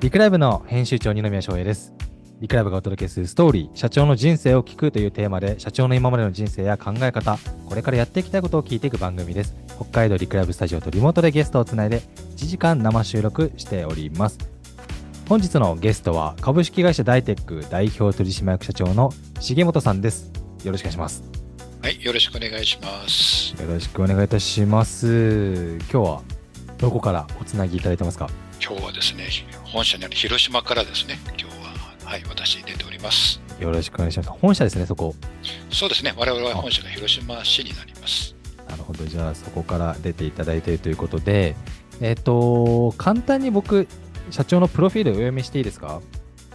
リクライブの編集長二宮翔平です。リクライブがお届けするストーリー、社長の人生を聞くというテーマで、社長の今までの人生や考え方、これからやっていきたいことを聞いていく番組です。北海道リクライブスタジオとリモートでゲストをつないで、1時間生収録しております。本日のゲストは、株式会社ダイテック代表取締役社長の重本さんです。よろしくお願いします。はい、よろしくお願いします。よろしくお願いいたします。今日はどこからおつなぎいただいてますか？今日はですね、本社にある広島からですね、今日は、はい、私出ております。よろしくお願いします。本社ですね、そこ。そうですね、我々は本社が広島市になります。なるほど、じゃあそこから出ていただいているということで、えっ、と、簡単に僕、社長のプロフィールをお読みしていいですか？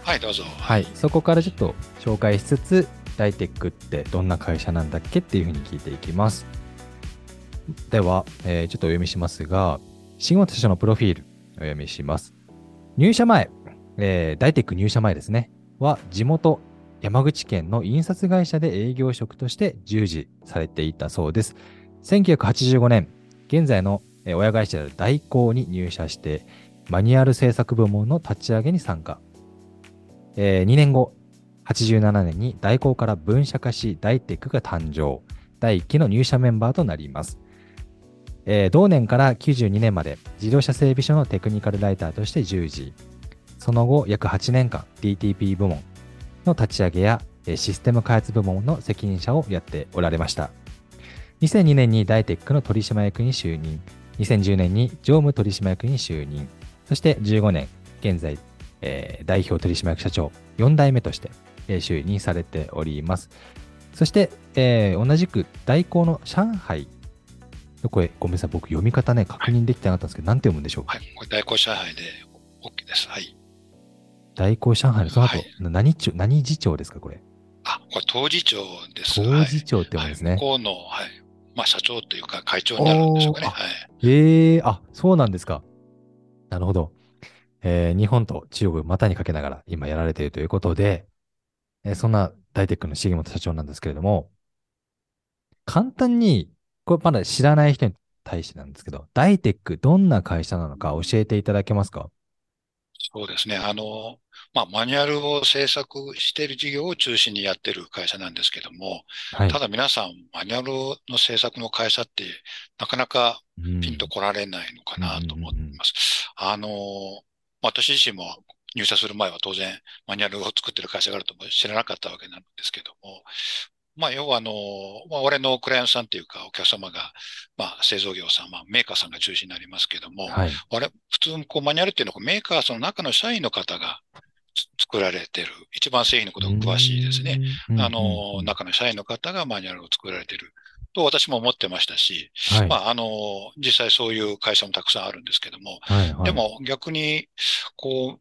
はい、どうぞ。はい、そこからちょっと紹介しつつ、ダイテックってどんな会社なんだっけっていうふうに聞いていきます。では、えーちょっとお読みしますが、新本社長のプロフィールお読みします。入社前、えーダイテック入社前ですね、は地元山口県の印刷会社で営業職として従事されていたそうです。1985年、現在の親会社である大光に入社して、マニュアル制作部門の立ち上げに参加。え2年後、87年に大光から分社化し、ダイテックが誕生。第1期の入社メンバーとなります。えー同年から92年まで自動車整備所のテクニカルライターとして従事。その後、約8年間 DTP 部門の立ち上げやシステム開発部門の責任者をやっておられました。2002年にダイテックの取締役に就任。2010年に常務取締役に就任。そして15年、現在、えー代表取締役社長4代目として、就任されております。そして、えー同じく代行の上海これ、ごめんなさい、僕読み方ね、確認できてなかったんですけど、なんて読むんでしょうはい、これ大光上海で OK です。はい。代行上海のその後、はい何庁、何次長ですか、これ？あ、これ当時長です。当次長って読むはい。んですね。向こうの、はい。まあ、社長というか会長になるんでしょうかね。はい。ええあ、そうなんですか。なるほど。えー日本と中国を股にかけながら今やられているということで、えーそんなダイテックの重本社長なんですけれども、簡単に、これまだ知らない人に対してなんですけど、ダイテックどんな会社なのか教えていただけますか？そうですね。あの、まあ、マニュアルを制作している事業を中心にやっている会社なんですけども、はい。ただ皆さん、マニュアルの制作の会社って、なかなかうんピンと来られないのかなと思っています。あの、私自身も入社する前は当然マニュアルを作ってる会社があるとも知らなかったわけなんですけども、まあ、要はあの、まあ、俺のクライアントさんっていうかお客様が、まあ、製造業さん、まあ、メーカーさんが中心になりますけども、はい。普通こうマニュアルっていうのはメーカーその中の社員の方がつ作られてる、一番製品のことが詳しいですね。うん。あの、うん中の社員の方がマニュアルを作られてると私も思ってましたし、はい。まあ、あの、実際そういう会社もたくさんあるんですけども、はい、はい。で、も逆に、こう、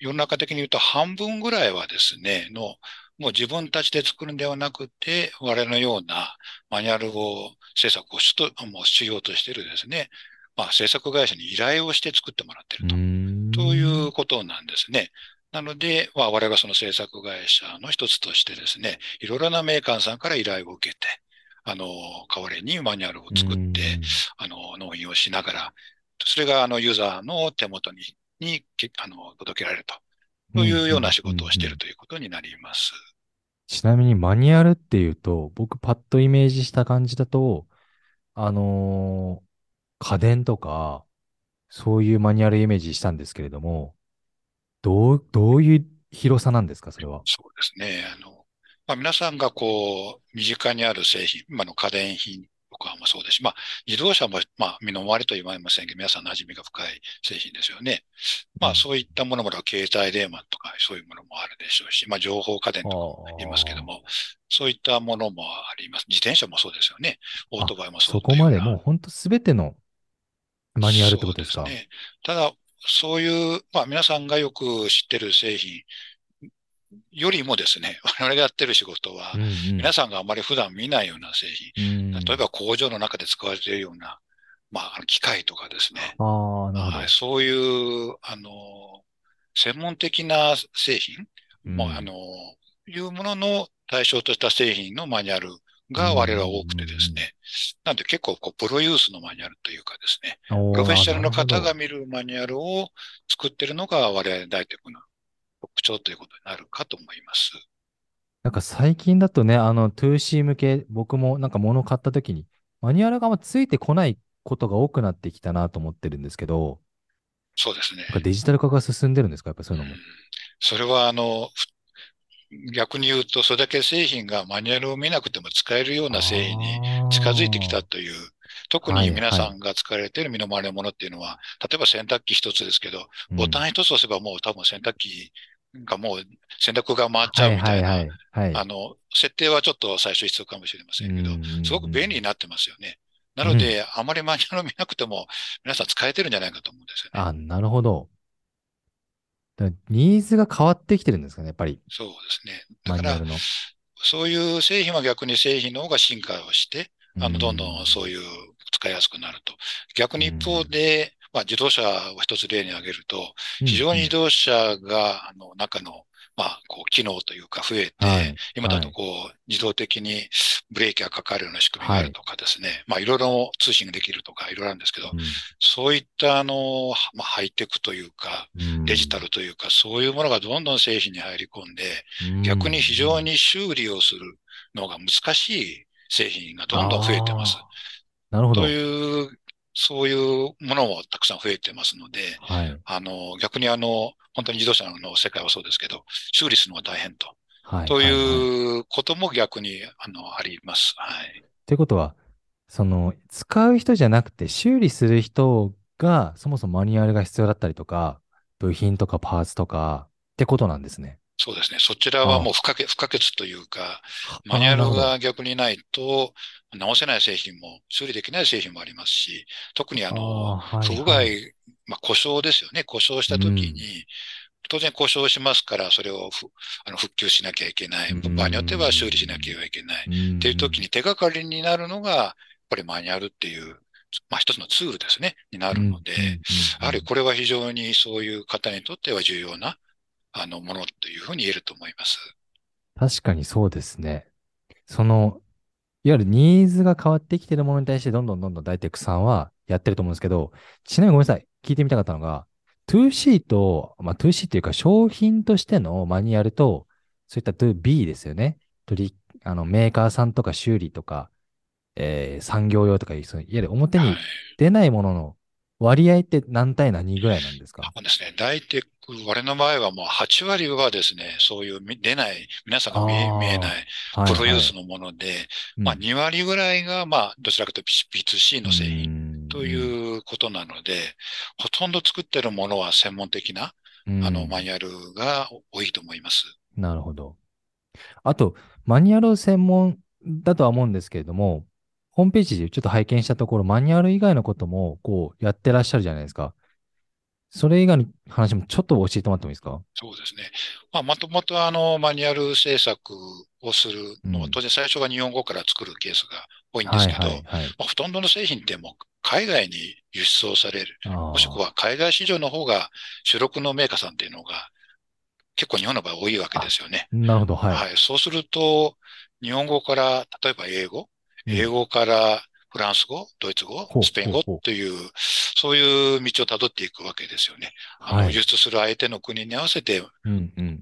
世の中的に言うと半分ぐらいはですね、の、もう自分たちで作るんではなくて、我々のようなマニュアルを制作をしと、もうしようとしてるですね、まあ制作会社に依頼をして作ってもらってると。んということなんですね。なので、まあ、我々はその制作会社の一つとしてですね、いろいろなメーカーさんから依頼を受けて、あの、代わりにマニュアルを作って、あの、納品をしながら、それがあのユーザーの手元に、に、けあの、届けられると。というような仕事をしているということになります。ちなみにマニュアルっていうと、僕パッとイメージした感じだと、あのー家電とか、そういうマニュアルイメージしたんですけれども、どう、どういう広さなんですか、それは？そうですね。あの、まあ、皆さんがこう、身近にある製品、今の家電品とかもそうですし、まあ、自動車も、まあ、身の回りと言われませんけど、皆さん馴染みが深い製品ですよね。まあ、そういったものも、携帯電話とか、そういうものもあるでしょうし、まあ、情報家電とかも言いますけども、そういったものもあります。自転車もそうですよね。オートバイもそうそこまでもう本当すべてのマニュアルってことですか？そうね。ただ、そういう、まあ皆さんがよく知ってる製品よりもですね、我々がやってる仕事は、皆さんがあまり普段見ないような製品、うん例えば工場の中で使われているような、まあ、機械とかですね、はい、そういう、あの、専門的な製品、うん。まあ、あの、いうものの対象とした製品のマニュアルが我々は多くてですね。なんで結構こうプロユースのマニュアルというかですね、プロフェッショナルの方が見るマニュアルを作ってるのが我々大テクの特徴ということになるかと思います。なんか最近だとね、あの 2C 向け、僕もなんか物買った時に、マニュアルがついてこないことが多くなってきたなと思ってるんですけど、そうですねデジタル化が進んでるんですか？やっぱそういうのも。それはあの、ふ逆に言うと、それだけ製品がマニュアルを見なくても使えるような製品に近づいてきたという、特に皆さんが使われている身の回りのものっていうのは、例えば洗濯機一つですけど、ボタンン一つ押せばもう多分洗濯機がもう洗濯が回っちゃうみたいな、はいはいはい、はい。あの、設定はちょっと最初必要かもしれませんけど、うんすごく便利になってますよね。なので、あまりマニュアルを見なくても、皆さん使えてるんじゃないかと思うんですよね。あ、なるほど。ニーズが変わってきてるんですかね、やっぱり。そうですね。だから。そういう製品は逆に製品の方が進化をして、あの、どんどんそういいう使いやすくなると。逆に一方で、まあ自動車を一つ例に挙げると、非常に自動車が、あの、中の、まあ、こう、機能というか増えて、はい。今だとこう、自動的にブレーキがかかるような仕組みがあるとかですね、まあ、いろいろ通信ができるとか、いろいろあるんですけど、そういった、あの、まあ、ハイテクというか、デジタルというか、そういうものがどんどん製品に入り込んで、逆に非常に修理をするのが難しい製品がどんどん増えてます。なるほど。という、そういうものもたくさん増えてますので、はい。あの、逆にあの、本当に自動車の世界はそうですけど、修理するのが大変と。はい。ということも逆に、あの、あります。はい。ということは、その、使う人じゃなくて、修理する人が、そもそもマニュアルが必要だったりとか、部品とかパーツとか、ってことなんですね。そうですね。そちらはもう不可欠、不可欠というか、マニュアルが逆にないと、直せない製品も、修理できない製品もありますし、特にあの、不具合、はいまあ、故障ですよね。故障した時に、当然故障しますから、それをふあの復旧しなきゃいけない。うん場合によっては修理しなきゃいけない。っっていう時に手がかりになるのが、やっぱりマニュアルっていう、まあ一つのツールですね、になるので、やはりこれは非常にそういう方にとっては重要な、あの、ものというふうに言えると思います。確かにそうですね。その、いわゆるニーズが変わってきてるものに対して、どんどんどんどん大テクさんはやってると思うんですけど、ちなみにごめんなさい。聞いてみたかったのが、2C と、まあ 2C っていうか商品としてのマニュアルと、そういった 2B ですよね。取り、あの、メーカーさんとか修理とか、えー産業用とかいう、そのいわゆる表にはい。出ないものの割合って何対何ぐらいなんですか？そうですね。大テク、我の場合はもう8割はですね、そういうみ出ない、皆さんが見え見えない、はいプロユースはいのもので、うんまあ2割ぐらいが、まあどちらかというと B2C の製品品ということなので、ほとんど作ってるものは専門的な、うんあの、マニュアルが多いと思います。なるほど。あと、マニュアル専門だとは思うんですけれども、ホームページでちょっと拝見したところ、マニュアル以外のことも、こう、やってらっしゃるじゃないですか。それ以外の話もちょっと教えてもらってもいいですか？そうですね。まあ、もともとあの、マニュアル制作をするのは、うん当然最初は日本語から作るケースが多いんですけど、はいはいはい。まあ、ほとんどの製品ってもう海外に輸出をされる。もしくは海外市場の方が主力のメーカーさんっていうのが結構日本の場合多いわけですよね。なるほど、はい。はい。そうすると、日本語から、例えば英語、うん英語からフランス語、ドイツ語スペイン語という、そういう道をたどっていくわけですよね。あの、はい。輸出する相手の国に合わせて、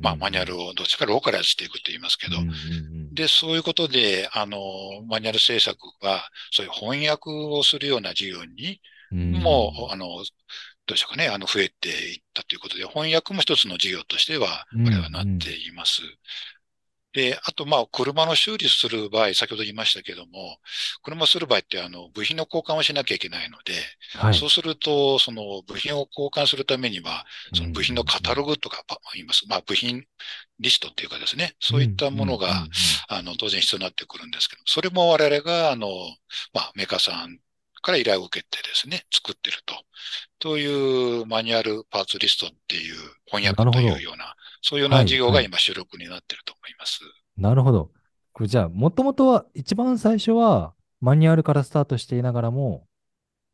まあ、マニュアルをどっちかローカライズしていくと言いますけど、で、そういうことで、あの、マニュアル制作は、そういう翻訳をするような事業に、うん。もう、あの、どうでしょうかね、あの、増えていったということで、翻訳も一つの事業としては、うん。これはなっています。で、あと、まあ、車の修理する場合、先ほど言いましたけども、車する場合って、あの、部品の交換をしなきゃいけないので、はい。そうすると、その部品を交換するためには、その部品のカタログとかパ言います。まあ、部品リストっていうかですね、そういったものが、あの、当然必要になってくるんですけど、それも我々が、あの、まあ、メーカーさんから依頼を受けてですね、作ってると。というマニュアルパーツリストっていう翻訳というような、そういうような事業が今主力になってると思います。なるほど。これじゃあ、もともとは、一番最初は、マニュアルからスタートしていながらも、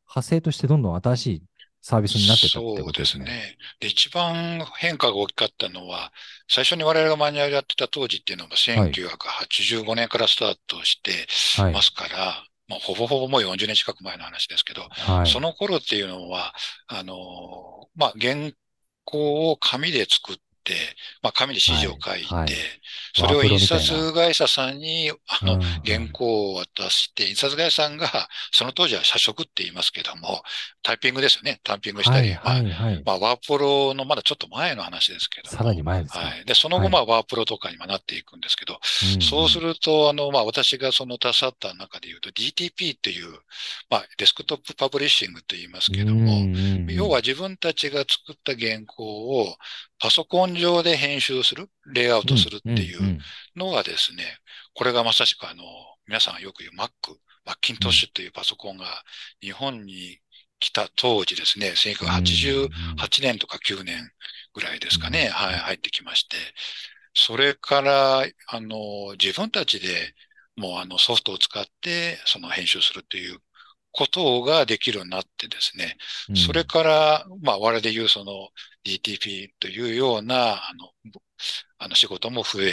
派生としてどんどん新しいサービスになってたってことですね。そうですね。で、一番変化が大きかったのは、最初に我々がマニュアルやってた当時っていうのが1985年からスタートしてますから、はいまあ、ほぼほぼもう40年近く前の話ですけど、はい、その頃っていうのは、あの、まあ、原稿を紙で作っ、まあ、紙で指示を書いて、はいはい、それを印刷会社さんに、あの、原稿を渡して、印刷会社さんが、その当時は社食って言いますけども、タイピングですよね。タイピングしたり、はいはいはい、まあ、ワープロのまだちょっと前の話ですけどさらに前ですね。はい。で、その後、まあ、ワープロとかにもなっていくんですけど、そうすると、あの、まあ、私がその携わった中で言うと、DTP っていう、まあ、デスクトップパブリッシングと言いますけども、要は自分たちが作った原稿を、パソコン上で編集する、レイアウトするっていうのがですね、これがまさしくあの、皆さんがよく言う Mac、マッキントッシュっていうパソコンが日本に来た当時ですね、1988年とか9年ぐらいですかね、はい、入ってきまして、それから、あの、自分たちでもうあのソフトを使ってその編集するっていうことができるようになってですね、うん、それから、まあ、我々で言うその DTP というような、あの、あの仕事も増え、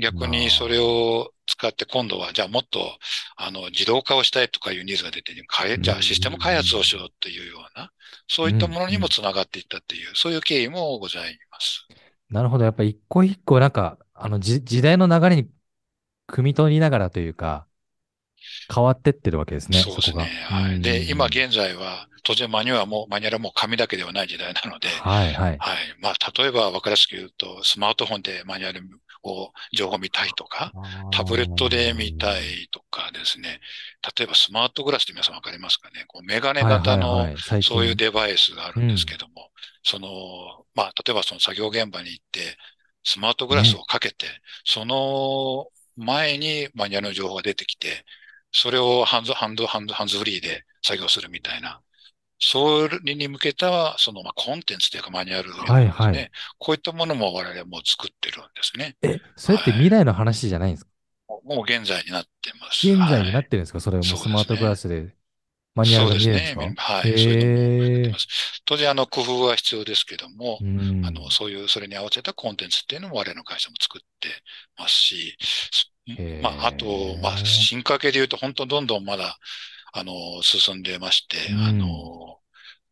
逆にそれを使って今度は、じゃあもっと、あの、自動化をしたいとかいうニーズが出て、じゃあシステム開発をしようというような、そういったものにもつながっていったっていう、そういう経緯もございます。なるほど。やっぱ一個一個なんか、あの、時代の流れに汲み取りながらというか、変わってってるわけですね。そうですね。はい。で、今現在は、当然マニュアルも、マニュアルはもう紙だけではない時代なので、はいはい。はい。まあ、例えば分かりやすく言うと、スマートフォンでマニュアルを、情報見たいとか、タブレットで見たいとかですね。例えばスマートグラスって皆さん分かりますかね？こうメガネ型の、そういうデバイスがあるんですけども、うん、その、まあ、例えばその作業現場に行って、スマートグラスをかけて、ね、その前にマニュアルの情報が出てきて、それをハンズ、ハンド、ハンド、ハンズフリーで作業するみたいな。それに向けた、その、まあ、コンテンツというかマニュアルですね。はいはい。こういったものも我々も作ってるんですね。え、それって未来の話じゃないんですか、はい、もう現在になってます。現在になってるんですか、はい、それもスマートグラスでマニュアルが見えるんですか？そうですね。はい。そういうのも当然、あの、工夫は必要ですけども、あの、そういう、それに合わせたコンテンツっていうのも我々の会社も作ってますし、まあ、あと、まあ、進化系で言うと、本当どんどんまだ、あの、進んでまして、うん、あの、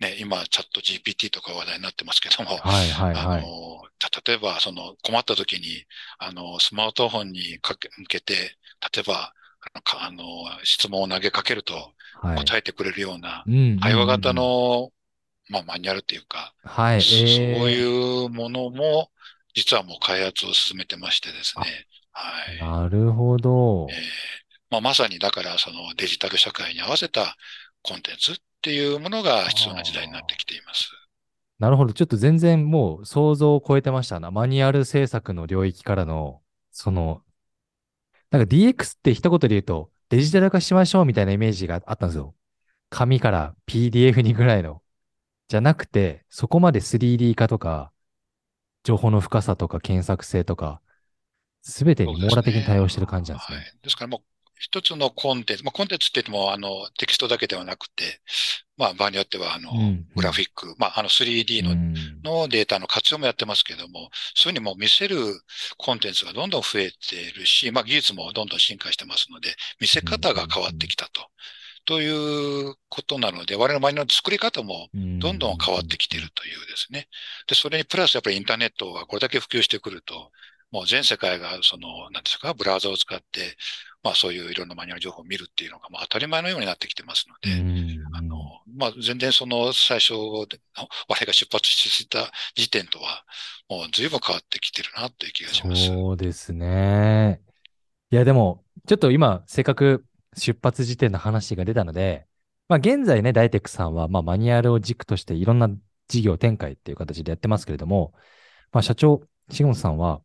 ね、今、チャット GPT とか話題になってますけども、はいはいはい、あの、例えば、その、困った時に、あの、スマートフォンにかけ、向けて、例えば、あの、質問を投げかけると答えてくれるような、対話型の、まあ、マニュアルっていうか、はい、そういうものも、実はもう開発を進めてましてですね。はい。なるほど。えーまあ、まさにだからそのデジタル社会に合わせたコンテンツっていうものが必要な時代になってきています。なるほど。ちょっと全然もう想像を超えてましたな。マニュアル制作の領域からの、その、なんか DX って一言で言うとデジタル化しましょうみたいなイメージがあったんですよ。紙から PDF にぐらいの。じゃなくて、そこまで 3D 化とか、情報の深さとか検索性とか、すべてに網羅的に対応してる感じなんですね。はい。ですからもう、一つのコンテンツ、まあ、コンテンツって言っても、あの、テキストだけではなくて、まあ、場合によっては、あの、うん、グラフィック、まあ、あの 3D の,、のデータの活用もやってますけども、そういうふうにもう見せるコンテンツがどんどん増えているし、まあ、技術もどんどん進化してますので、見せ方が変わってきたと。ということなので、我々の周りの作り方もどんどん変わってきているというですね。で、それにプラスやっぱりインターネットがこれだけ普及してくると、もう全世界がその、なんですか、ブラウザを使って、まあそういういろんなマニュアル情報を見るっていうのがもう当たり前のようになってきてますので、あの、まあ全然その最初、我々が出発した時点とは、もう随分変わってきてるなという気がします。そうですね。いやでも、ちょっと今、せっかく出発時点の話が出たので、まあ現在ね、ダイテックさんは、まあマニュアルを軸としていろんな事業展開っていう形でやってますけれども、まあ社長、重本さんは、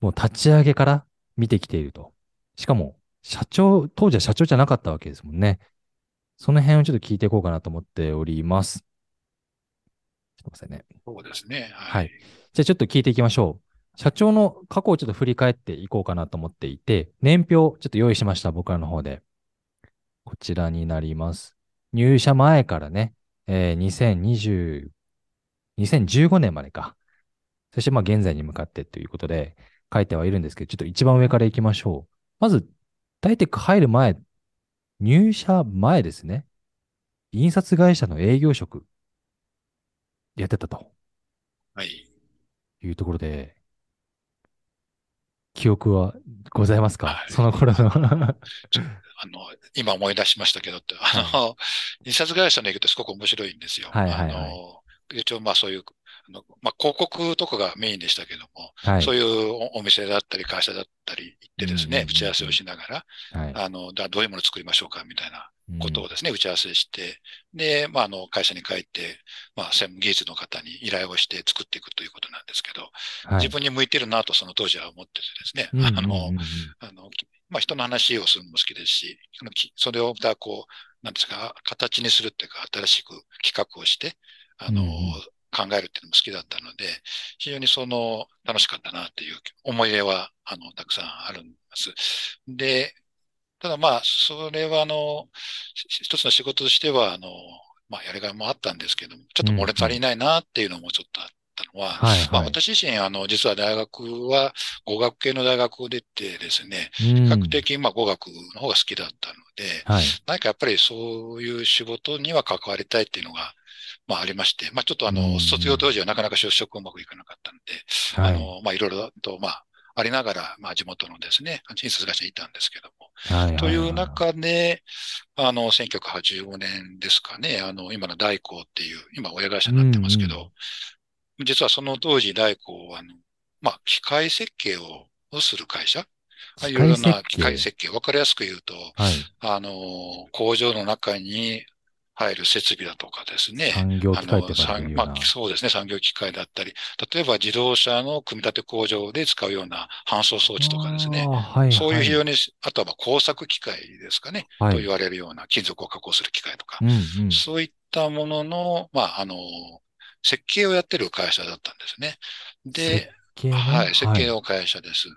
もう立ち上げから見てきていると。しかも、社長、当時は社長じゃなかったわけですもんね。その辺をちょっと聞いていこうかなと思っております。ちょっと待ってね。そうですね。はい。はい、じゃあちょっと聞いていきましょう。社長の過去をちょっと振り返っていこうかなと思っていて、年表ちょっと用意しました、僕らの方で。こちらになります。入社前からね、えー2020、2015年までか。そしてまあ現在に向かってということで書いてはいるんですけど、ちょっと一番上から行きましょう。まず、ダイテック入る前、入社前ですね。印刷会社の営業職やってたとはい。いうところで、記憶はございますか、はいその頃の。あの、今思い出しましたけどって、あの、印刷会社の営業ってすごく面白いんですよ。はいはいはいあの、一応まあそういう、まあ広告とかがメインでしたけども、はい。そういうおお店だったり会社だったり行ってですうんうんうん打ち合わせをしながら、はい。あの、だどういうものを作りましょうかみたいなことをうんですね、打ち合わせして、で、まあ、あの、会社に帰って、まあ、専門技術の方に依頼をして作っていくということなんですけど、はい。自分に向いてるなとその当時は思っててですね、あの、あの、きまあ、人の話をするのも好きですし、それをまたこう、なんですか、形にするっていうか、新しく企画をして、あの、うんうん考えるっていうのも好きだったので、非常にその、楽しかったなっていう思い出は、あの、たくさんあるんです。で、ただまあ、それはあの、ひ一つの仕事としては、あの、まあ、やりがいもあったんですけども、ちょっと漏れ足りないなっていうのもちょっとあったのは、はいまあ、はい。私自身、あの、実は大学は語学系の大学を出てですね、比比較的、まあ、語学の方が好きだったので、はい。何かやっぱりそういう仕事には関わりたいっていうのが、まあ、ありまして、まあ、ちょっとあうんの、卒業当時はなかなか就職うまくいかなかったので、はい。あの、まあ、いろいろと、まあ、ありながら、まあ、地元のですね、印刷会社にいたんですけども、はい。という中で、あの、1985年ですかね、あの、今の大光っていう、今親会社になってますけど、実はその当時大光は、あの、まあ、機械設計ををする会社、まあいろいろな機械設計、わかりやすく言うと、はい。あの、工場の中に入る設備だとかですね、産業機械って書いてあるような。産まあ、そうですね、産業機械だったり、例えば自動車の組み立て工場で使うような搬送装置とかですね、はいはい。そういう非常に、あとはまあ工作機械ですかね、はいと言われるような金属を加工する機械とか、うんうん。そういったものの、まあ、あの、設計をやってる会社だったんですね。で、設計ねはい、設計の会社です。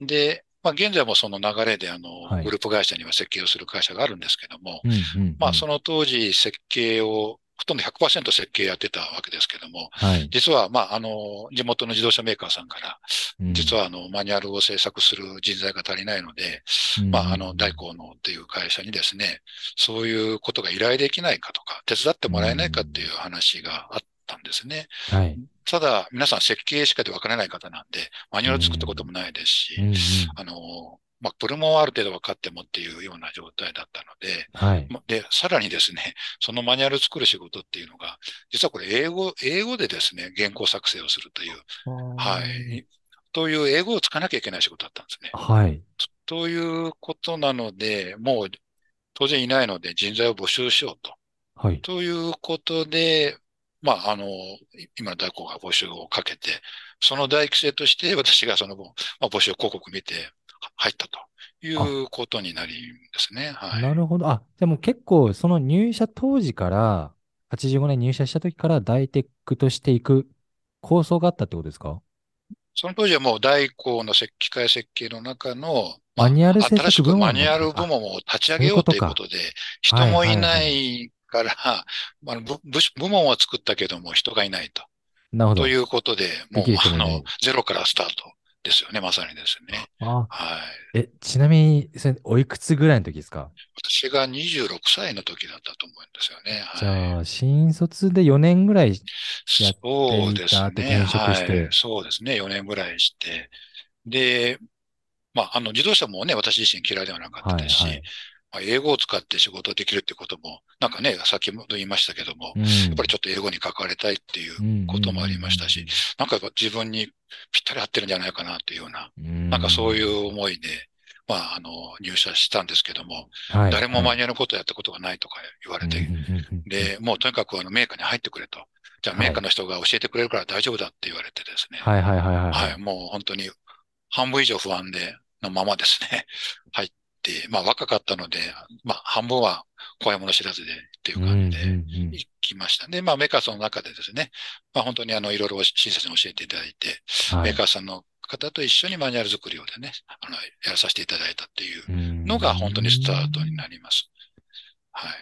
で、まあ、現在もその流れで、あの、はいグループ会社には設計をする会社があるんですけども、うんうんうん。まあ、その当時設計を、ほとんど100%設計やってたわけですけども、はい。実は、まあ、あの、地元の自動車メーカーさんから、実は、は、あの、マニュアルを制作する人材が足りないので、うんまあ、あの、大光のっていう会社にですね、そういうことが依頼できないかとか、手伝ってもらえないかっていう話があったんですね。はい。ただ、皆さん設計しかで分からない方なんで、マニュアル作ったこともないですし、うんうん。あの、まあ、プロもある程度分かってもっていうような状態だったので、はい。まで、さらにですね、そのマニュアル作る仕事っていうのが、実はこれ英語、英語でですね、原稿作成をするという、はい。という英語をつかなきゃいけない仕事だったんですね。はい。ということなので、もう当然いないので人材を募集しようと。はい。ということで、まあ、あの、今の大工が募集をかけて、その大規制として私がその、まあ、募集広告見て入ったということになりですね。はい。なるほど。あ、でも結構、その入社当時から、85年入社した時から大テックとしていく構想があったってことですか？その当時はもう大工の設機械設計の中の、まあマニュアル制新しくマニュアル部門を立ち上げようということで、人もいないから、まあ、部部部門は作ったけども人がいないと。なるほど。ということで、もうあの、ゼロからスタートですよね、まさにですね。あ、はい。え、ちなみに、それおいくつぐらいの時ですか？私が26歳の時だったと思うんですよね。じはい。ゃあ、新卒で4年ぐらい、やってそうですね。転職してはい。そうですね。4年ぐらいして。で、まあ、あの、自動車もね、私自身嫌いではなかったですし、はいはいまあ、英語を使って仕事できるってことも、なんかね、先ほど言いましたけども、うん、やっぱりちょっと英語に関わりたいっていうこともありましたし、なんかやっぱ自分にぴったり合ってるんじゃないかなっていうような、うん、なんかそうういう思いで、まあ、あの、入社したんですけども、ん、はい。誰もマはいニュアルのことをやったことがないとか言われて、うん。うんうんうんで、もうとにかくあのメーカーに入ってくれと。じゃあはい。メーカーの人が教えてくれるから大丈夫だって言われてですね。はいはいはいはい。はい、もう本当に半分以上不安で、のままですね、入って、まあ若かったので、まあ半分は怖いもの知らずでっていう感じで行きました。で、まあメーカーさんの中でですね、まあ本当にあのいろいろ親切に教えていただいて、はいメーカーさんの方と一緒にマニュアル作りをでね、あの、やらさせていただいたっていううんのが本当にスタートになります。はい。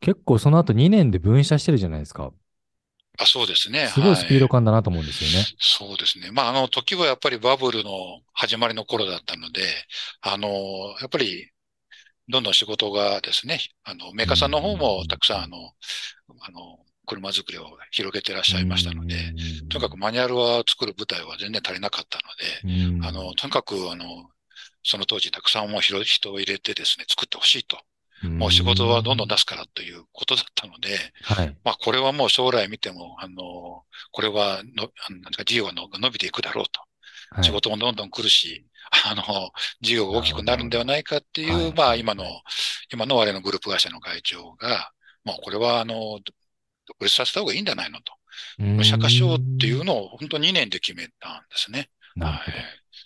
結構その後2年で分社してるじゃないですか。あ、そうですね。すごいスピードはい感だなと思うんですよね。そうですね。まあ、あの、時はやっぱりバブルの始まりの頃だったので、あの、やっぱり、どんどん仕事がですね、あの、メーカーさんの方もたくさん、あの、あの、車作りを広げてらっしゃいましたので、とにかくマニュアルは作る舞台は全然足りなかったので、あの、とにかく、あの、その当時たくさんもう人を入れてですね、作ってほしいと。もう仕事はどんどん出すからということだったので、はい。まあこれはもう将来見ても、あの、これはの、なんか事業がの伸びていくだろうと。はい仕事もどんどん来るし、あの、事業が大きくなるんではないかっていう、はいまあ今の、今の我々のグループ会社の会長が、まあこれはあの、独立させた方がいいんじゃないのと。うん社化しようっていうのを本当2年で決めたんですね。はい。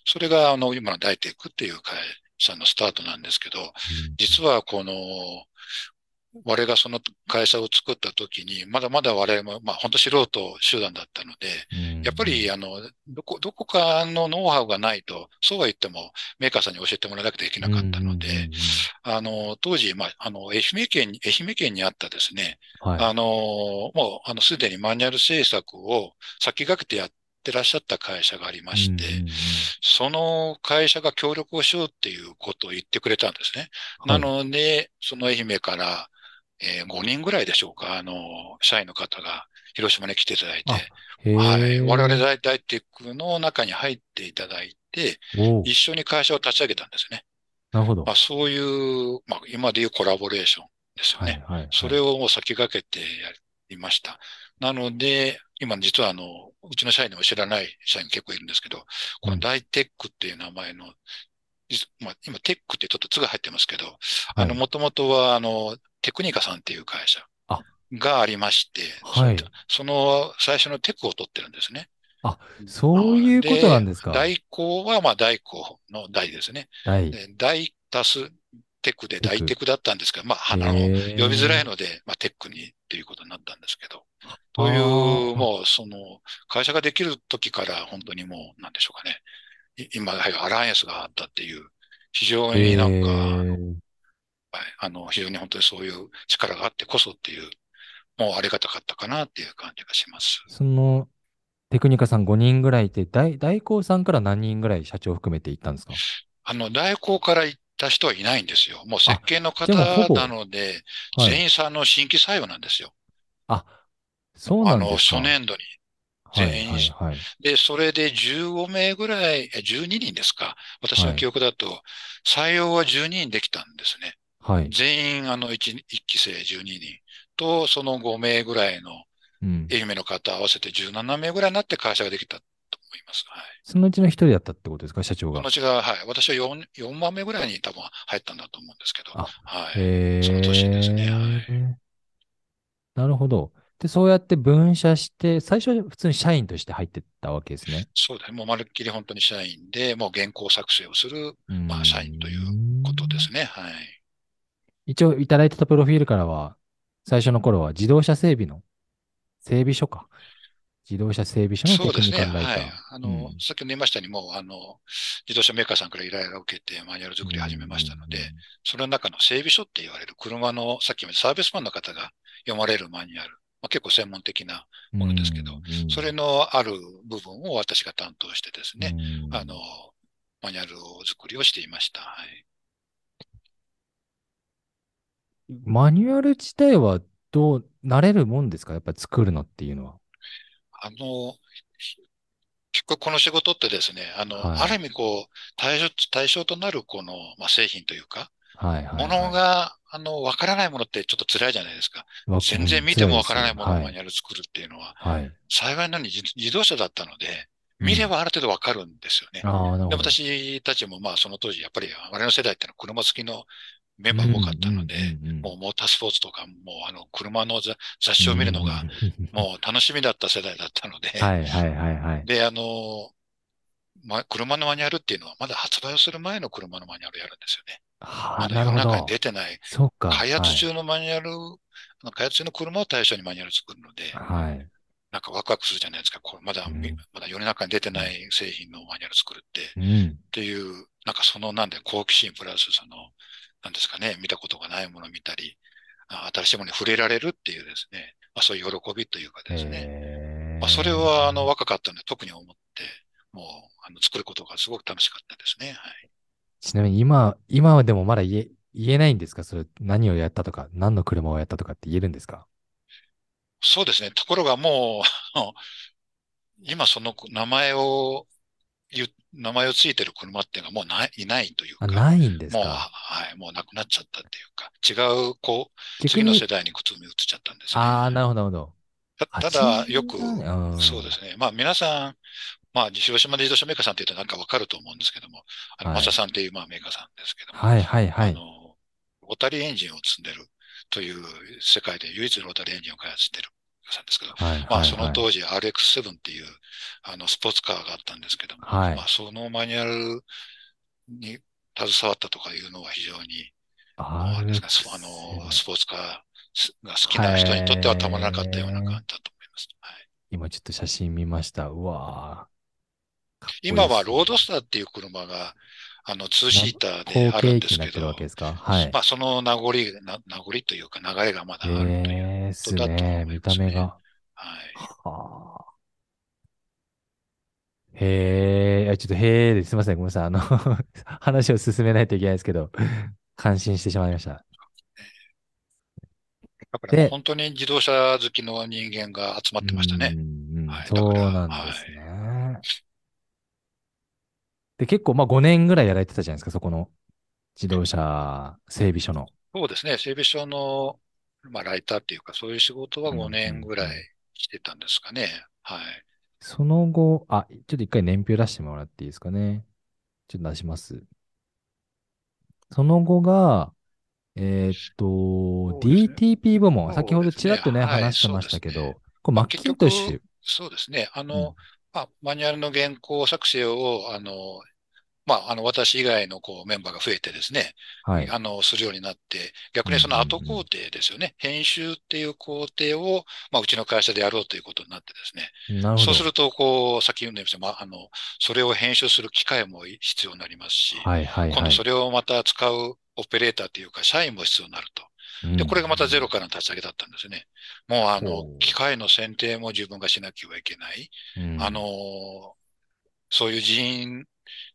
それがあの、今のダイテックっていう会社のスタートなんですけど、実はこの、我々がその会社を作った時に、まだまだ我々も、まあ本当素人集団だったので、うんやっぱり、あの、どこ、どこかのノウハウがないと、そうは言ってもメーカーさんに教えてもらわなくてはいけなかったので、あの、当時、まあ、あの、愛媛県に、愛媛県にあったですね、うんはい。あの、もう、あの、すでにマニュアル制作を先駆けてやってらっしゃった会社がありまして、その会社が協力をしようっていうことを言ってくれたんですね。なので、その愛媛から、えー5人ぐらいでしょうか、あの、社員の方が広島に来ていただいて、はい。我々大大テックの中に入っていただいて、一緒に会社を立ち上げたんですね。なるほど。まあ、そういう、まあ、今でいうコラボレーションですよね。はいはいはい。それをもう先駆けてやりました。なので、今実はあの、うちの社員でも知らない社員結構いるんですけど、この大テックっていう名前の、実まあ、今テックってちょっと「つ」が入ってますけど、あの、はいもともとはあの、テクニカさんっていう会社あがありまして、はいその最初のテクを取ってるんですね。あそういうことなんですか。代行はまあ代行の代ですね。はい。で大足すテクで大テクだったんですけど、まあ、あの、呼びづらいので、まあ、テックにっていうことになったんですけど。という、もう、その、会社ができる時から本当にもう、なんでしょうかね。い今、はいアライアンスがあったっていう、非常になんか、へはいーあの、非常に本当にそういう力があってこそっていう、もうありがたかったかなっていう感じがします。その、テクニカさん5人ぐらいいて、大大光さんから何人ぐらい社長含めて行ったんですか？あの、代行から行った人はいないんですよ。もう設計の方なので、はい全員さんの新規採用なんですよ。あ、そうなあの、んですか初年度に。はい全員はいはい。で、それで15名ぐらい、え12人ですか。私の記憶だと、採用は12人できたんですね。はい。全員、あの、1、一期生12人と、その5名ぐらいのうん。愛媛の方合わせて17名ぐらいになって会社ができたと思います。はい。そのうちの一人だったってことですか？社長がこの。うちが、はい。私は 4, 4番目ぐらいに多分入ったんだと思うんですけど。あはい。へその年ですねはいーなるほど。で、そうやって分社して、最初は普通に社員として入ってったわけですね。そうですね。もうまるっきり本当に社員で、もう原稿作成をするまあ社員ということですね。ね。はい。一応いただいてたプロフィールからは、最初の頃は自動車整備の整備所か。自動車整備所のテクそうですね。はい。あの、うん先ほど言いましたように、もう、あの、自動車メーカーさんから依頼を受けてマニュアル作りを始めましたので、それの中の整備書って言われる車の、さっきもサービスマンの方が読まれるマニュアル。まあ、結構専門的な、うん、ものですけどうんそれのある部分を私が担当してですね、うんあの、マニュアルを作りをしていました。はい。マニュアル自体はどう、慣れるもんですか？やっぱり作るのっていうのは。あの、結構この仕事ってですね、あの、はいある意味こう、対象、対象となるこの、まあ、製品というか、はいはい、はい。ものが、あの、わからないものってちょっと辛いじゃないですか。わ全然見てもわからないものをマはいニュアル作るっていうのは、はい。はい幸いなのに自自動車だったので、見ればある程度わかるんですよね。ああ、なるほど。で私たちもまあその当時、やっぱり我々の世代ってのは車好きのメンバーが多かったので、もうモータースポーツとか、もうあの車の雑雑誌を見るのが、もう楽しみだった世代だったので、はいはいはいはい。で、あの、ま、車のマニュアルっていうのはまだ発売をする前の車のマニュアルをやるんですよね。はあ、まだ世の中に。出てない、そっか。開発中のマニュアル、あの開発中の車を対象にマニュアル作るので、はい。はい。なんかワクワクするじゃないですか。これまだ、うんまだ世の中に出てない製品のマニュアル作るって、っうん。ていう、なんかそのなんで好奇心プラスその、なんですかね、見たことがないものを見たり、新しいものに触れられるっていうですね、まあ、そういう喜びというかですね。まあ、それは、あの、若かったので特に思って、もう、あの、作ることがすごく楽しかったですね。はい。ちなみに今、今はでもまだ言え、言えないんですか？それ、何をやったとか、何の車をやったとかって言えるんですか？そうですね。ところがもう、今その名前を言う、名前をついてる車っていうのがもうない、いないというあ、か、ないんですもう、かはい、もうなくなっちゃったっていうか、違う、こう、次の世、代に靴に移っちゃったんですね。ああ、なるほど、なるほど。ただ、よくそうですね。まあ皆さん、まあ広島で自動車メーカーさんって言うとなんかわかると思うんですけども、あの、はいマサさんっていうまあメーカーさんですけども、はい、はい、はい。あの、ロータリーエンジンを積んでるという世界で唯一ロータリーエンジンを開発してるさんですけど、はい、まあ、はい、その当時 RX7 っていう、あの、スポーツカーがあったんですけども、はい。まあ、そのマニュアルに携わったとかいうのは非常に、あれですか、そあの、スポーツカーが好きな人にとってはたまらなかったような感じだと思います。はい、今ちょっと写真見ました。うわいい今はロードスターっていう車が、あの、ツーシーターで後あるん継機になってるですけど、わけですかはいま。あ、その名残、な名残というか流れがまだあるという。ええすだと思いね。ますね見た目が。はい。はあ。へえ、あちょっとへえですいません。ごめんなさい。あの、話を進めないといけないですけど、感心してしまいました。だから本当に自動車好きの人間が集まってましたね。うんうんはいそうなんですね。で、結構、まあ5年ぐらいやられてたじゃないですか、そこの自動車整備所の。そうですね。整備所の、まあ、ライターっていうか、そういう仕事はうん5年ぐらうんうんいしてたんですかね。はい。その後、あ、ちょっと一回年表出してもらっていいですかね。ちょっと出します。その後が、えーっと、ね DTP 部門、先ほどちらっとね、はい話してましたけどそうですね、これマッキントッシュ。そうですね。あうんの、まあ、マニュアルの原稿作成を、あの、まあ、あの、私以外のこうメンバーが増えてですね、はい。あの、するようになって、逆にその後工程ですよね。編集っていう工程を、まあ、うちの会社でやろうということになってですね。なるほど。そうすると、こう、先言うんですよ。まあ、あの、それを編集する機械も必要になりますし、はいはいはい今度そ。れをまた使うオペレーターというか、社員も必要になると。で、これがまたゼロからの立ち上げだったんですね。もう、あの機械の選定も自分がしなきゃいけない。うんあの、そういう人員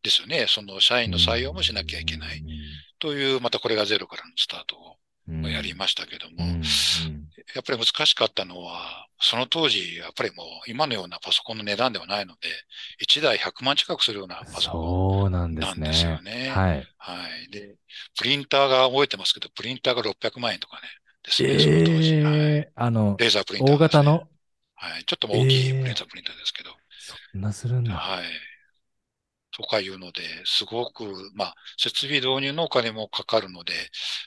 ですよね。その社員の採用もしなきゃいけない。という、またこれがゼロからのスタートうんをやりましたけども、やっぱり難しかったのは、その当時、やっぱりもう今のようなパソコンの値段ではないので、1台100万近くするようなパソコン。なんですよねはい。はい。で、プリンターが覚えてますけど、プリンターが600万円とかね。ですね、その当時。はい。ええ、あの、レーザープリンター、大型の、はい。ちょっと大きいえーレーザープリンターですけど。そんなするんだ。はい。とかいうので、すごく、まあ、設備導入のお金もかかるので、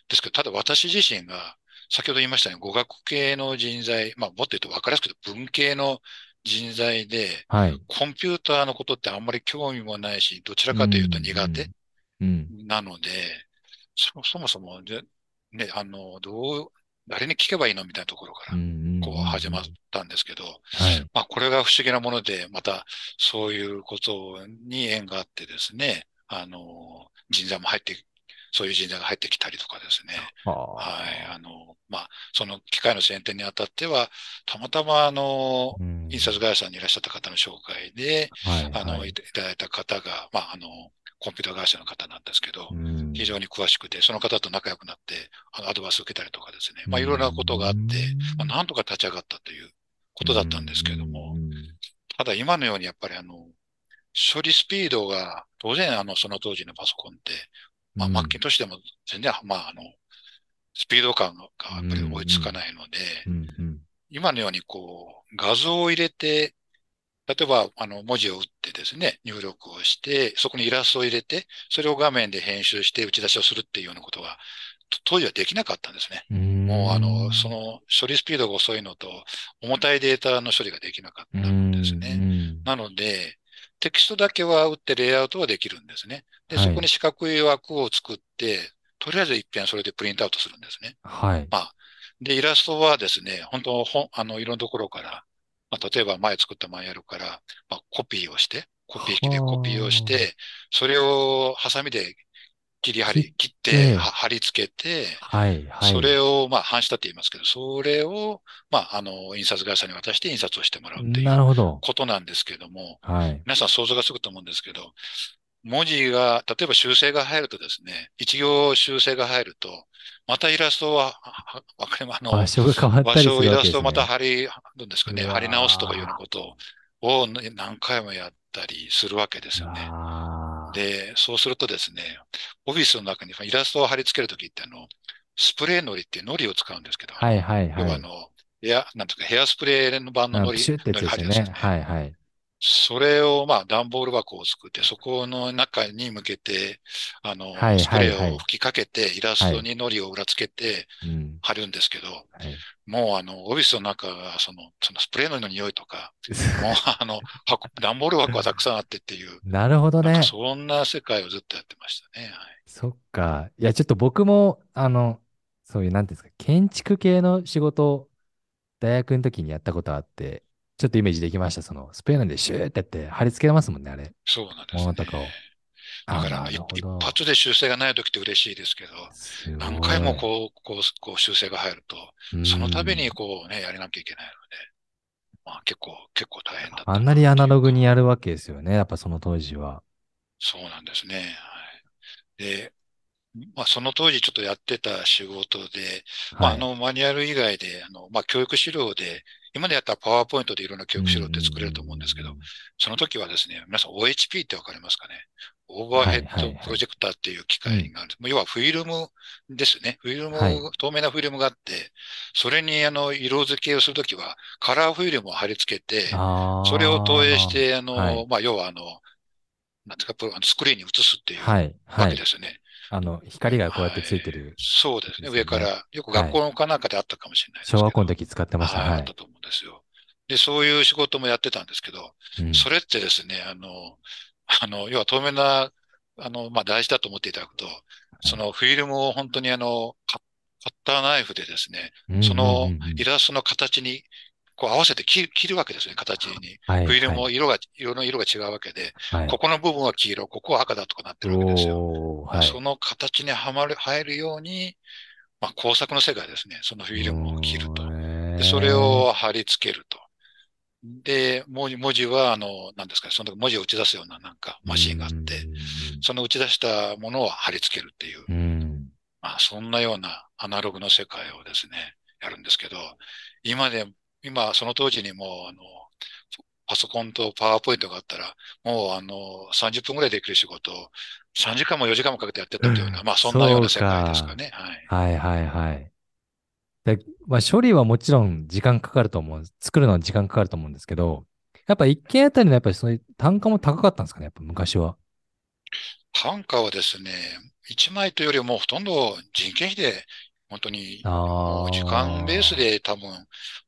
ですけど、ただ私自身が、先ほど言いましたように、語学系の人材、まあ、もっと言うと分かりやすく言うと文系の人材で、はい。コンピューターのことってあんまり興味もないし、どちらかというと苦手うん。なので、そそもそもで、ね、あの、どう、誰に聞けばいいのみたいなところから、うん。こう始まったんですけど、はい。まあ、これが不思議なもので、また、そういうことに縁があってですね、あの、人材も入って、そういう人材が入ってきたりとかですね。ははい。あの、まあ、その機械の選定にあたっては、たまたま、あの、うん印刷会社にいらっしゃった方の紹介で、はい。あの、はいいただいた方が、まあ、あの、コンピューター会社の方なんですけど、うん非常に詳しくて、その方と仲良くなって、あの、アドバイスを受けたりとかですね。まあ、いろいろなことがあって、まあ、なんとか立ち上がったということだったんですけどもう、んただ今のようにやっぱりあの、処理スピードが、当然あの、その当時のパソコンって、まあ、マッキントッシュでも全然、まあ、あの、スピード感がやっぱり追いつかないので、今のようにこう、画像を入れて、例えば、あの、文字を打ってですね、入力をして、そこにイラストを入れて、それを画面で編集して打ち出しをするっていうようなことが、と当時はできなかったんですね。うん。もう、あの、その処理スピードが遅いのと、重たいデータの処理ができなかったんですね。うん。なので、テキストだけは打ってレイアウトはできるんですね。で、はいそこに四角い枠を作って、とりあえず一遍それでプリントアウトするんですね。はい。で、イラストはですね、本当本、あの、いろんなところから、まあ、例えば前作ったマニュアルから、まあ、コピーをして、コピー機でコピーをしはて、それをハサミで切り貼り、切って貼り付けて、はい、はい。それを、まあ、反したって言いますけど、それを、まあ、あの、印刷会社に渡して印刷をしてもらうっていう。ことなんですけども、はい。皆さん想像がつくと思うんですけど、文字が、例えば修正が入るとですね、一行修正が入ると、またイラストは、はわかります？あの、場所が変わった場りす所をイラストをるわけですね。また貼り、どうですかね、貼り直すとかいうようなことをね何回もやったりするわけですよね。で、そうするとですね、オフィスの中にイラストを貼り付けるときって、あの、スプレーのりっていうのりを使うんですけど、はい、はい、はい。要はあの、エア、なんていうか、ヘアスプレーの版ののり。のり貼りですよねはい、はい。それを、まあ、段ボール箱を作って、そこの中に向けて、あの、はいスプレーを吹きかけて、イラストにのりを裏付けてうん。貼るんですけど、はい。もうあの、オフィスの中が、その、そのスプレーの匂いとか、もうあの、箱、段ボール箱がたくさんあってっていう、なるほどねなんか。そんな世界をずっとやってましたね。はい。そっか。いや、ちょっと僕も、あの、そういう、なんていうんですか、建築系の仕事を大学の時にやったことあって、ちょっとイメージできました。その、スプレーなんでシューってやって貼り付けますもんね、あれ。そうなんですね。物とかを。だから、一。発で修正がない時って嬉しいですけど。何回もこう、こう、こう修正が入ると、その度にうんこうね、やらなきゃいけないので、まあ結構、結構大変だったあんなにアナログにややるわけですよね。やっぱその当時は。そうなんですね。はい。で、まあその当時ちょっとやってた仕事で、まあはい。あのマニュアル以外で、あの、まあ教育資料で、今でやったらパワーポイントでいろんな教育資料って作れると思うんですけど、その時はですね、皆さん OHP ってわかりますかね？オーバーヘッはいはいはいドプロジェクターっていう機械がある。要はフィルムですね。フィルム、はい透明なフィルムがあって、それにあの色付けをするときはカラーフィルムを貼り付けて、それを投影して、あの、はいまあ、要はあの、なんですか、スクリーンに映すっていうわはい。はいけで。すね。あの、光がこうやってついてる。そうですね。上から、よく学校のかなんかであったかもしれないですけど。小学校の時使ってました。はい、はいあった。と思うんですよ。で、そういう仕事もやってたんですけど、うんそれってですね、あの、あの、要は透明な、あの、まあ、大事だと思っていただくと、そのフィルムを本当にあの、カカッターナイフでですね、そのイラストの形に、こう合わせて切る切るわけですね、形に。はいフィルムはいも色が、色の色が違うわけで、はいここの部分は黄色、ここは赤だとかなってるわけですよ。その形にはまる、入るように、まあ、工作の世界ですね。そのフィルムを切ると。とで、それ、を貼り付けると。で、文字、文字は、あの、何ですかね、その文字を打ち出すようななんかマシンがあって、その打ち出したものを貼り付けるっていう、うまあ、そんなようなアナログの世界をですね、やるんですけど、今で、今、その当時にもう、あの、パソコンとパワーポイントがあったら、もう、あの、30分ぐらいできる仕事を、3時間も4時間もかけてやってたというような、まあ、そんなような世界ですかね。はい。はいはいはい。で、まあ、処理はもちろん時間かかると思う。作るのは時間かかると思うんですけど、やっぱ一件あたりのやっぱりそういう単価も高かったんですかね、やっぱ昔は。単価はですね、1枚というよりもほとんど人件費で、本当に、時間ベース。で多分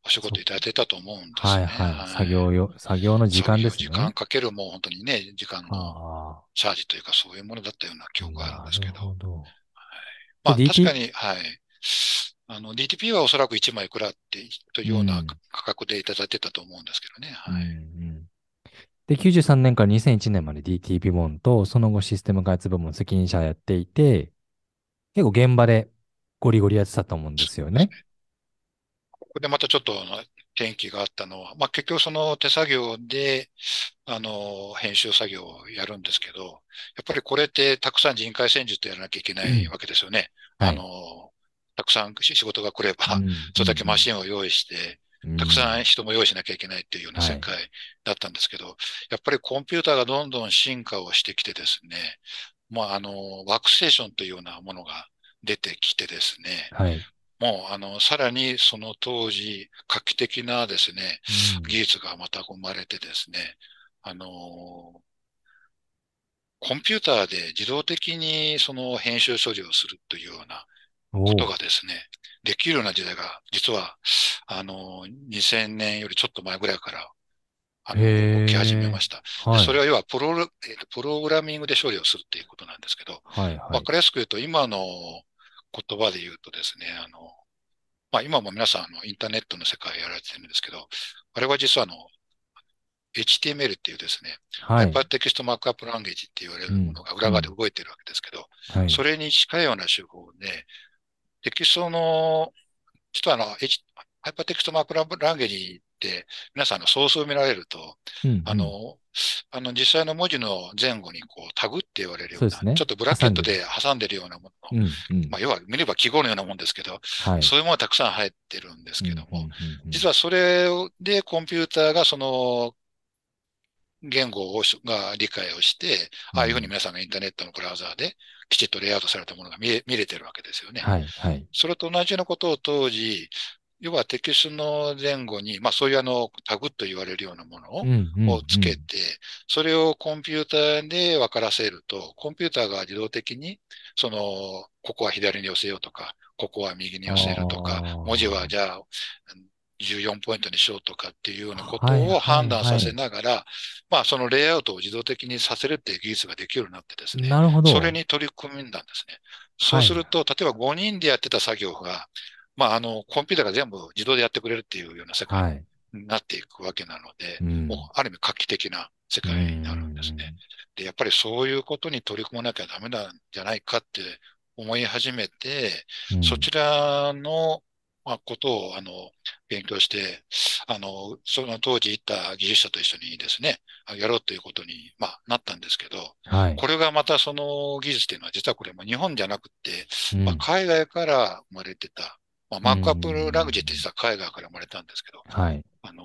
お仕事いただいてたと思うんですね。はいはい。作業よ、作業の時間ですね。時間かけるもう本当にね、時間のあチャージというかそういうものだったような記あ。憶があるんですけなるど。ほど。まあで DT 確かに、はい。あの、DTP はおそらく1枚いくらって、というよううなん価格でいただいてたと思うんですけどね。はい。うんうんで、93年から2001年まで DT 部門と、その後システム開発部門責任者やっていて、結構現場でゴリゴリやってたと思うんですよね。ここでまたちょっとあの転機があったのは、まあ結局その手作業で、あの、編集作業をやるんですけど、やっぱりこれってたくさん人海戦術とやらなきゃいけないわけですよね。はい。あの、たくさん仕事が来れば、うん。それだけマシンを用意して、たくさん人も用意しなきゃいけないっていうようなはい。世界だったんですけど、やっぱりコンピューターがどんどん進化をしてきてですね、まあ、あの、ワークステーションというようなものが出てきてですね、はい。もう、あの、さらにその当時、画期的なですね、うん技術がまた生まれてですね、あの、コンピューターで自動的にその編集処理をするというようなおことがですね、できるような時代が、実は、あの、2000年よりちょっと前ぐらいから、あの、起き始めました。ではい。それは要はプロプログラミングで処理をするっていうことなんですけど、はいはい。わかりやすく言うと、今の言葉で言うとですね、あの、まあ今も皆さんあのインターネットの世界やられてるんですけど、あれは実はあの、HTML っていうですね、はい。ハイパーテキストマークアップランゲージって言われるものが裏側で動いてるわけですけど、はい。それに近いような手法で、テキストの、実はあの、H、ハイパーテキストマークランゲージって、皆さんのソースを見られると、うんうんあ、の、あの実際の文字の前後にこうタグって言われるような、そうねちょっとブラケットで挟んでるようなもの、うんうん。まあ、要は見れば記号のようなもんですけど、はい。そういうものがたくさん入ってるんですけども、うんうんうんうん実はそれでコンピューターがその言語をしが理解をして、ああいうふうに皆さんがインターネットのブラウザーできちっとレイアウトされたものが見れてるわけですよね。はい、はい。それと同じようなことを当時、要はテキストの前後に、まあそういうあのタグと言われるようなものをつけて、それをコンピューターで分からせると、コンピューターが自動的に、その、ここは左に寄せようとか、ここは右に寄せるとか文字はじゃあ、14ポイントにしようとかっていうようなことはいはいはいを判断させながら、まあそのレイアウトを自動的にさせるっていう技術ができるようになってですね、なるほど。それに取り組んだんですね。そうすると、例えば5人でやってた作業が、まああの、コンピューターが全部自動でやってくれるっていうような世界はい。になっていくわけなので、うんもうある意味画期的な世界になるんですね。で、やっぱりそういうことに取り組まなきゃダメなんじゃないかって思い始めて、うんそちらの、まあ、ことを、あの、勉強して、あの、その当時行った技術者と一緒にですね、あやろうということに、まあ、なったんですけど、はい。これがまたその技術っていうのは、実はこれも日本じゃなくて、うんまあ、海外から生まれてた、まあ、マークアップラングジーって実は海外から生まれたんですけど、はい。あの、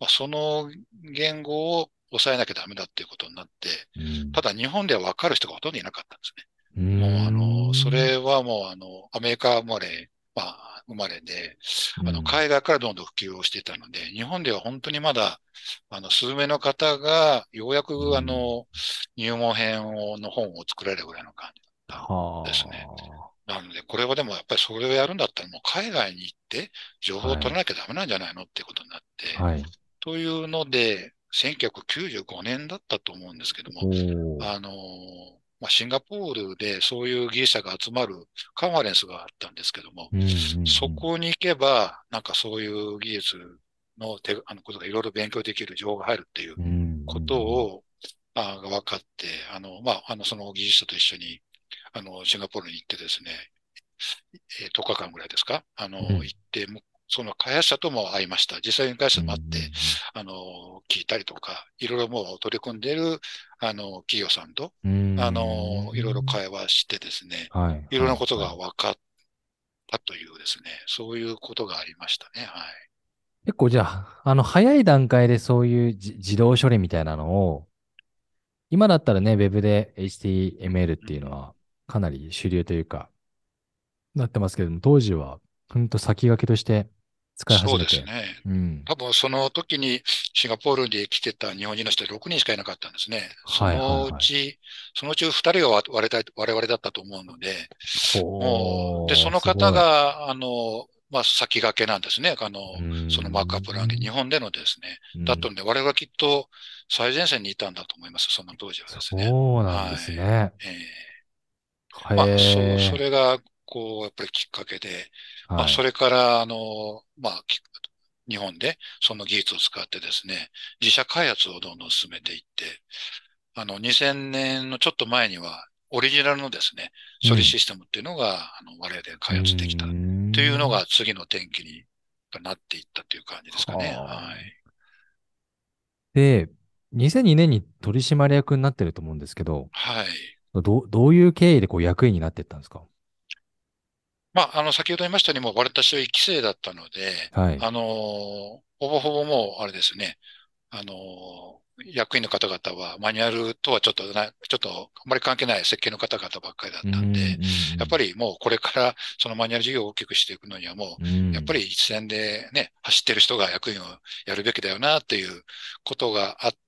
まあ、その言語を抑えなきゃダメだっていうことになって、うんただ日本では分かる人がほとんどいなかったんですね。うんもうあの、それはもうあの、アメリカ生まれ、まあ、生まれで、あの、うん海外からどんどん普及をしていたので、日本では本当にまだ、あの、数名の方が、ようやうんくあの、入門編をの本を作られるぐらいの感じ。はあ。ですねなので、これはでもやっぱりそれをやるんだったらもう海外に行って情報を取らなきゃダメなんじゃないのっていうことになって、はい。というので、1995年だったと思うんですけども、あのーまあ、シンガポールでそういう技術者が集まるカンファレンスがあったんですけども、うんうんうん。そこに行けば、なんかそういう技術の手あのことがいろいろ勉強できる情報が入るっていううんことを、あが分かって、あの、まあ、あの、その技術者と一緒に、あの、シンガポールに行ってですね、えー10日間ぐらいですか？あの、うん行って、その開発者とも会いました。実際に開発者も会って、あの、聞いたりとか、いろいろもう取り組んでいる、あの、企業さんと、うんあの、いろいろ会話してですね、はい。いろんなことがはい分かったというですね、そういうことがありましたね。はい。結構じゃあ、あの、早い段階でそういうじ自動処理みたいなのを、今だったらね、ウェブで HTML っていうのはかなり主流というか、なってますけども、当時は、ほんと先駆けとして使い始めて。そうですね。うん。多分その時にシンガポールで来てた日本人の人6人しかいなかったんですね。そはいはいはいのうち、そのうち2人が我々だ我々だったと思うので、もうで、その方が、あの、まあ、先駆けなんですね。あの、そのマークアップランゲージ、日本でのですね。だったので、我々はきっと最前線にいたんだと思います。その当時はですね。そうなんですね。えへえまあ、そう、え。それが、こう、やっぱりきっかけで、まあ、はいそれから、あの、まあ、き日本でその技術を使ってですね、自社開発をどんどん進めていって、あの、2000年のちょっと前には、オリジナルのですね、処理システムっていうのが、あの、我々で開発できたというのが次の転機になっていったという感じですかね。はあはい。で、2002年に取締役になってると思うんですけど、はい。どうどういう経緯でこう役員になっていったんですか？まあ、あの、先ほど言いましたように、もう私は1期生だったので、はい。あのーほぼほぼもう、あれですね、あのー役員の方々はマニュアルとはちょっとな、ちょっとあまり関係ない設計の方々ばっかりだったんで、やっぱり、りもうこれからそのマニュアル事業を大きくしていくのにはもう、やっぱり、り一線でね、走ってる人が役員をやるべきだよなっていうことがあって、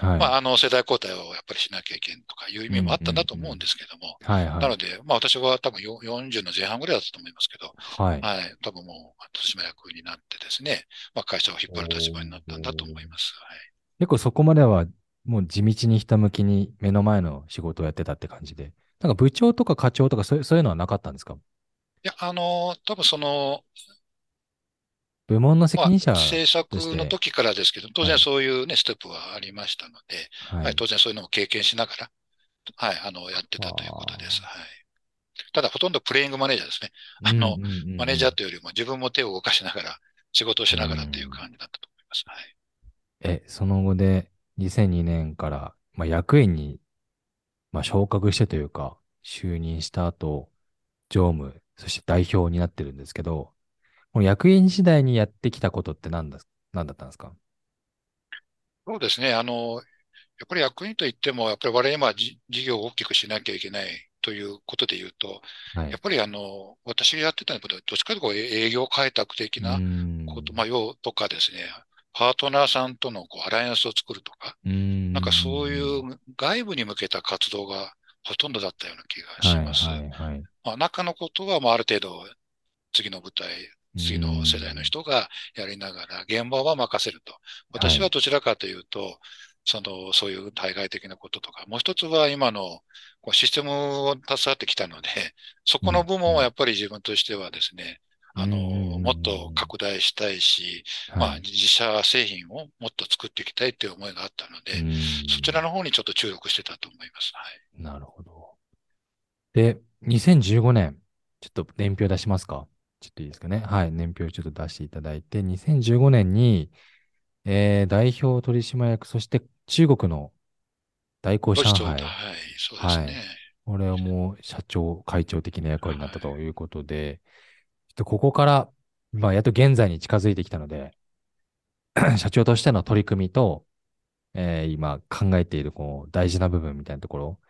はい、まあ、あの世代交代をやっぱりしなきゃいけんとかいう意味もあったんだと思うんですけども。なので、まあ私は多分よ40の前半ぐらいだったと思いますけど、はい。はい。多分もう、取締役になってですね、まあ、会社を引っ張る立場になったんだと思います。はい。結構そこまではもう地道にひたむきに目の前の仕事をやってたって感じで。なんか部長とか課長とかそういうそういうのはなかったんですか？いや、あの、多分その、部門の責まあ、任者制作としての時からですけど、当然はいそういうね、ステップはありましたので、ははい、当然そういうのも経験しながら、はい、あの、やってたということです。はい。ただ、ほとんどプレイングマネージャーですね。あの、マネージャーーというよりも自分も手を動かしながら、仕事をしながらっていう感じだったと思います。はい。え、その後で2002年から、まあ、役員に、まあ、昇格してというか、就任した後、常務、そして代表になってるんですけど、この役員時代にやってきたことって何だ、何だったんですか？そうですね。あの、やっぱり役員といっても、やっぱり我々今じ事業を大きくしなきゃいけないということで言うと、はいやっ。ぱりあの、私がやってたことは、どっちかというと営業開拓的なこと、まあ、要とかですね、パートナーさんとのこうアライアンスを作るとか、なんかそういう外部に向けた活動がほとんどだったような気がします。はい、はい、はい。まあ、中のことは、まあ、ある程度、次の舞台、次の世代の人がやりながら、現場は任せると。私はどちらかというと、その、そういう対外的なこととか、もう一つは今のこうシステムを携わってきたので、そこの部門はやっぱり自分としてはですね、あの、もっと拡大したいし、まあ、自社製品をもっと作っていきたいっていう思いがあったので、そちらの方にちょっと注力してたと思います。はい。なるほど。で、2015年、ちょっと年表出しますか？ちょっといいですかね。はい。年表ちょっと出していただいて、2015年に、えー、代表取締役、そして中国の代行上海。はい、そうですね。はい、これはもう社長、会長的な役割になったということで、ちょっとここから、まあ、やっと現在に近づいてきたので、社長としての取り組みと、えー、今考えているこう大事な部分みたいなところ、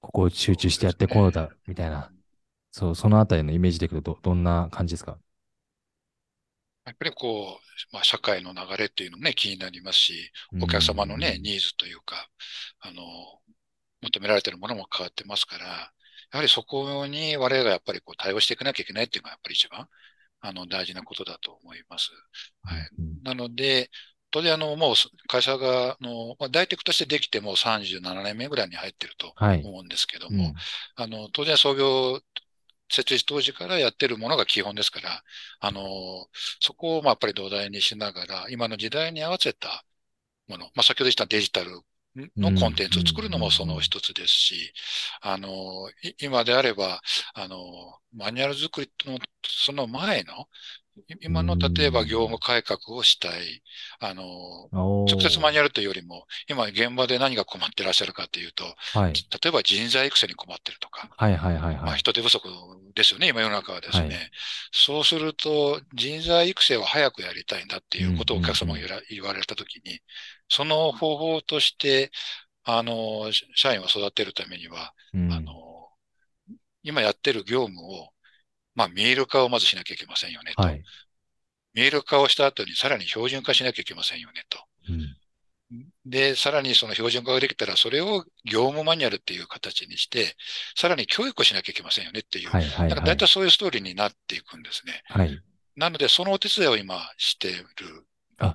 ここを集中してやってこうだ、みたいな、そう、そのあたりのイメージでいくとど、どんな感じですか？やっぱりこう、まあ、社会の流れっていうのもね、気になりますし、お客様のね、ニーズというか、あの、求められているものも変わってますから、やはりそこに我々がやっぱりこう対応していかなきゃいけないっていうのがやっぱり一番、あの、大事なことだと思います。はい。なので、当然あの、もう会社が、の、まあ、大テクとしてできてもう37年目ぐらいに入ってると思うんですけども、はいうん、あの、当然創業設立当時からやってるものが基本ですから、あの、そこをまあやっぱり土台にしながら、今の時代に合わせたもの、まあ先ほど言ったデジタルのコンテンツを作るのもその一つですし、あの、今であれば、あの、マニュアル作りのその前の、今の例えば業務改革をしたい。あの、直接マニュアルというよりも、今現場で何が困ってらっしゃるかというと、はい、例えば人材育成に困ってるとか、はいはいはい、はい、まあ、人手不足ですよね、今世の中はですね。はい、そうすると、人材育成を早くやりたいんだっていうことをお客様が言われたときに、その方法として、あの、社員を育てるためには、うん、あの、今やってる業務をまあ、見える化をまずしなきゃいけませんよねと。はい、見える化をした後にさらに標準化しなきゃいけませんよねと。うん、で、さらにその標準化ができたら、それを業務マニュアルっていう形にして、さらに教育をしなきゃいけませんよねっていう。はいはいはい、だから大体そういうストーリーになっていくんですね。はい、なので、そのお手伝いを今している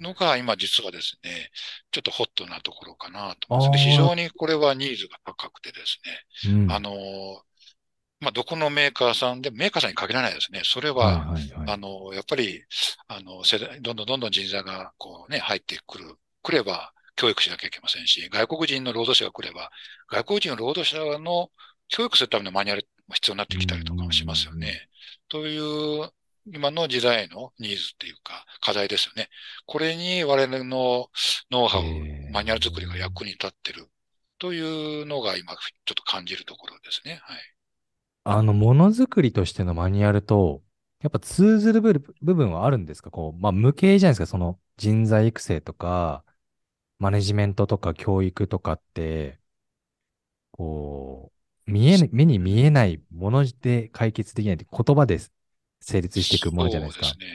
のが、今実はですね、ちょっとホットなところかなと思います。非常にこれはニーズが高くてですね、うん、あの、まあ、どこのメーカーさんで、メーカーさんに限らないですね。それは、はいはいはい、あの、やっぱり、あの、世代、どんどんどんどん人材が、こうね、入ってくる、来れば、教育しなきゃいけませんし、外国人の労働者が来れば、外国人の労働者の教育するためのマニュアルも必要になってきたりとかもしますよね。という、今の時代のニーズっていうか、課題ですよね。これに我々のノウハウ、マニュアル作りが役に立ってるというのが今、ちょっと感じるところですね。はい。あの、ものづくりとしてのマニュアルと、やっぱ通ずる部分はあるんですか？こう、まあ、無形じゃないですか？その人材育成とか、マネジメントとか教育とかって、こう、見え、目に見えないもので解決できないって言葉で成立していくものじゃないですか。そうですね。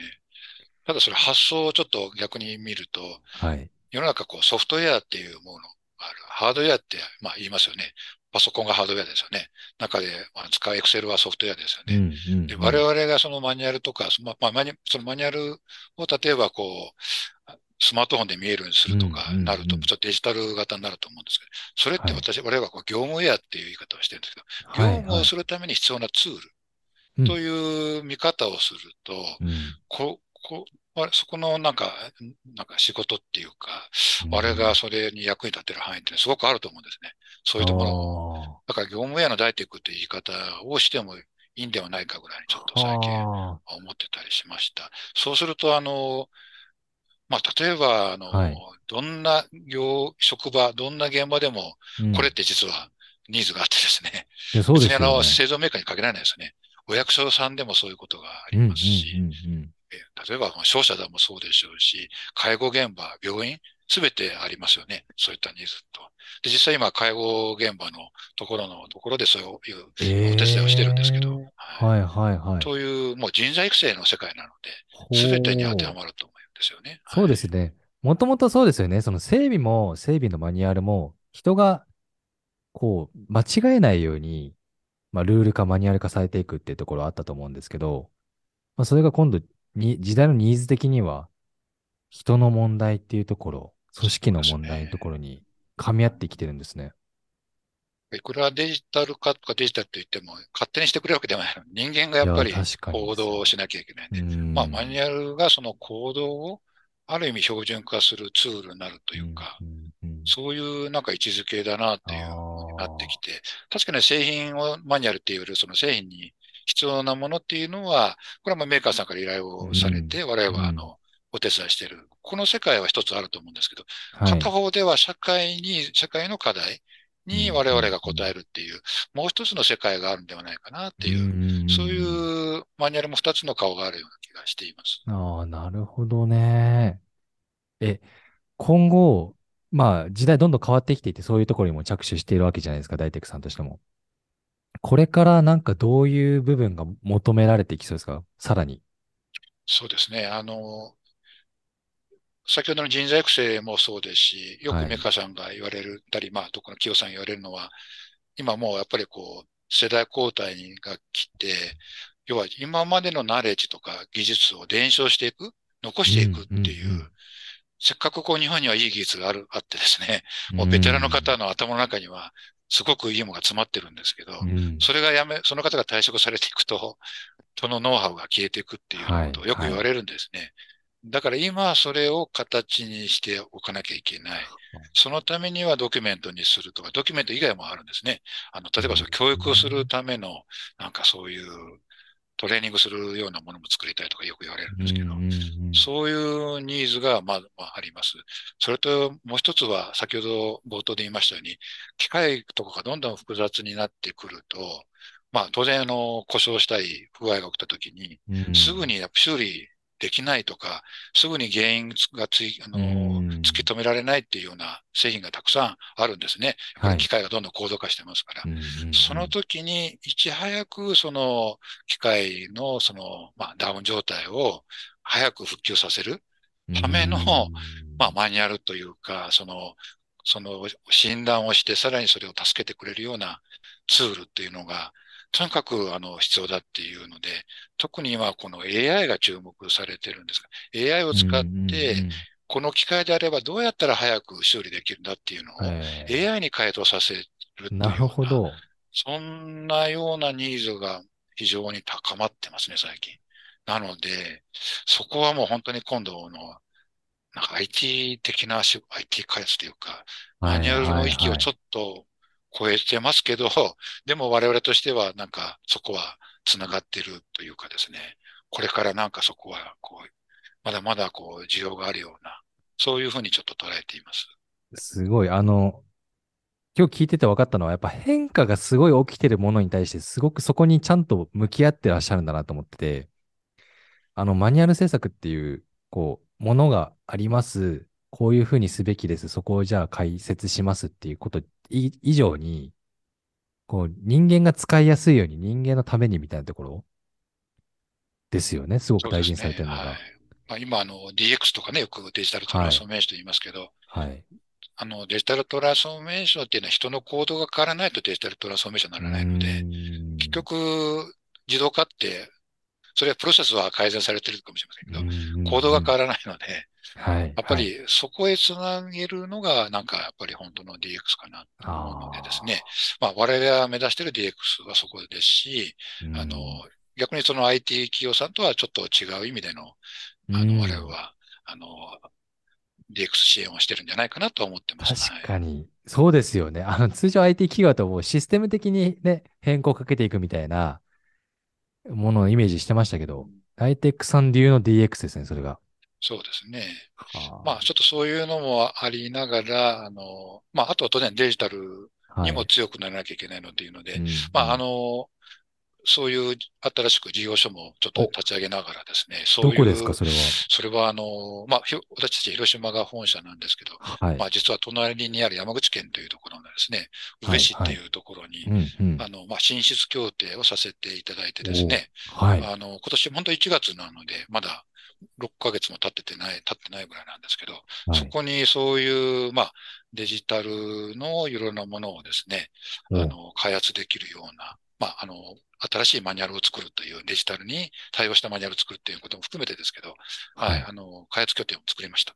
ただそれ発想をちょっと逆に見ると、はい。世の中こうソフトウェアっていうものがある。ハードウェアって、まあ言いますよね。パソコンがハードウェアですよね。中で、まあ、使うエクセルはソフトウェアですよね。うんうんうん、で我々がそのマニュアルとか、まあ、マニそのマニュアルを例えばこう、スマートフォンで見えるようにするとかなると、ちょっとデジタル型になると思うんですけど、それって私、はい、我々はこう業務ウェアっていう言い方をしてるんですけど、業務をするために必要なツールという見方をすると、うん、ここそこのなんか、なんか仕事っていうか、我々がそれに役に立てる範囲ってすごくあると思うんですね。そういうところだから業務ウェアのダイテックって言い方をしてもいいんではないかぐらいにちょっと最近思ってたりしました。そうすると、あの、まあ、例えば、あの、はい、どんな業、職場、どんな現場でも、これって実はニーズがあってですね。うん、そうですね。別にあの、製造メーカーに限らないですね。お役所さんでもそういうことがありますし、例えば商社でもそうでしょうし、介護現場、病院、すべてありますよね。そういったニーズと。で、実際今、介護現場のところのところでそういうお手伝いをしてるんですけど、えー、はい、はいはいという、もう人材育成の世界なので、すべてに当てはまると思うんですよね。そうですね。もともとそうですよね。その整備も、整備のマニュアルも、人が、こう、間違えないように、まあ、ルール化、マニュアル化されていくっていうところあったと思うんですけど、まあ、それが今度に、時代のニーズ的には、人の問題っていうところ、組織の問題のところに噛み合ってきてるんですね。いくらデジタル化とかデジタルと言っても、勝手にしてくれるわけではないの。人間がやっぱり行動をしなきゃいけないんで、まあ、マニュアルがその行動をある意味標準化するツールになるというか、そういうなんか位置づけだなっていうふうになってきて、確かに製品をマニュアルっていうその製品に必要なものっていうのは、これはメーカーさんから依頼をされて、我々はあの、お手伝いしている。この世界は一つあると思うんですけど、片方では社会に、社会の課題に我々が答えるっていう、もう一つの世界があるんではないかなっていう、そういうマニュアルも二つの顔があるような気がしています。ああ、なるほどね。え、今後、まあ時代どんどん変わってきていて、そういうところにも着手しているわけじゃないですか、大テクさんとしても。これからなんかどういう部分が求められていきそうですか？さらに。そうですね。あの、先ほどの人材育成もそうですし、よくメカさんが言われたり、はい、まあ、どこの企業さん言われるのは、今もうやっぱりこう、世代交代が来て、要は今までのナレッジとか技術を伝承していく、残していくっていう、うんうんうん、せっかくこう日本にはいい技術がある、あってですね、もうベテランの方の頭の中には、すごくいいものが詰まってるんですけど、うん、それがやめ、その方が退職されていくと、そのノウハウが消えていくっていうことをよく言われるんですね。はいはい、だから今それを形にしておかなきゃいけない。そのためにはドキュメントにするとか、ドキュメント以外もあるんですね。あの、例えばその教育をするための、なんかそういうトレーニングするようなものも作りたいとかよく言われるんですけど、そういうニーズがままああります。それともう一つは先ほど冒頭で言いましたように、機械とかがどんどん複雑になってくると、まあ当然あの故障したり不具合が起きた時に、すぐに修理できないとか、すぐに原因がつい、あの、突き止められないっていうような製品がたくさんあるんですね。機械がどんどん高度化してますから。その時に、いち早くその機械のその、まあ、ダウン状態を早く復旧させるための、まあ、マニュアルというか、その、その診断をして、さらにそれを助けてくれるようなツールっていうのが、とにかくあの必要だっていうので、特に今この AI が注目されてるんですが、AI を使って、この機械であればどうやったら早く修理できるんだっていうのを AI に回答させるっていうなるほど。そんなようなニーズが非常に高まってますね、最近。なので、そこはもう本当に今度の、なんか IT 的な IT 開発というか、マニュアルの域をちょっと超えてますけど、でも我々としてはなんかそこは繋がってるというかですね、これからなんかそこはこう、まだまだこう需要があるような、そういうふうにちょっと捉えています。すごい、あの、今日聞いてて分かったのは、やっぱ変化がすごい起きてるものに対して、すごくそこにちゃんと向き合ってらっしゃるんだなと思ってて、あの、マニュアル制作っていう、こう、ものがあります。こういうふうにすべきです。そこをじゃあ解説しますっていうこと以上に、こう、人間が使いやすいように人間のためにみたいなところですよね。すごく大事にされてるのが。まあ、今、あの、DX とかね、よくデジタルトランスフォーメーションと言いますけど、はい。あの、デジタルトランスフォーメーションっていうのは人の行動が変わらないとデジタルトランスフォーメーションにならないので、結局、自動化ってそれはプロセスは改善されてるかもしれませんけど、行動が変わらないので、はい、やっぱりそこへつなげるのが、なんかやっぱり本当の DX かなと思うのでですね、まあ我々が目指している DX はそこですし、あの、逆にその IT 企業さんとはちょっと違う意味でのあの、うん我々は、あの、DX 支援をしてるんじゃないかなと思ってます。確かに。そうですよね。あの、通常 IT 企業だともうシステム的にね、変更かけていくみたいなものをイメージしてましたけど、ハイテックさん流の DX ですね、それが。そうですね。はまあ、ちょっとそういうのもありながら、あの、まあ、あとは当然デジタルあにも強くならなきゃいけないのっていうので、うんまあ、あうんの、そういう新しく事業所もちょっと立ち上げながらですね、そういう、どこですか、それは？それはあの、まあ、私たち広島が本社なんですけど、はい。まあ、実は隣にある山口県というところのですね、宇部市っていうところに。あの、まあ、進出協定をさせていただいてですね、はい。あの、今年本当1月なので、まだ6ヶ月も経っててない、経ってないぐらいなんですけど、はい。そこにそういう、まあ、デジタルのいろんなものをですね、おあの、開発できるような、まあ、あの、新しいマニュアルを作るという、デジタルに対応したマニュアルを作るということも含めてですけど、はい、はいあの、開発拠点を作りました。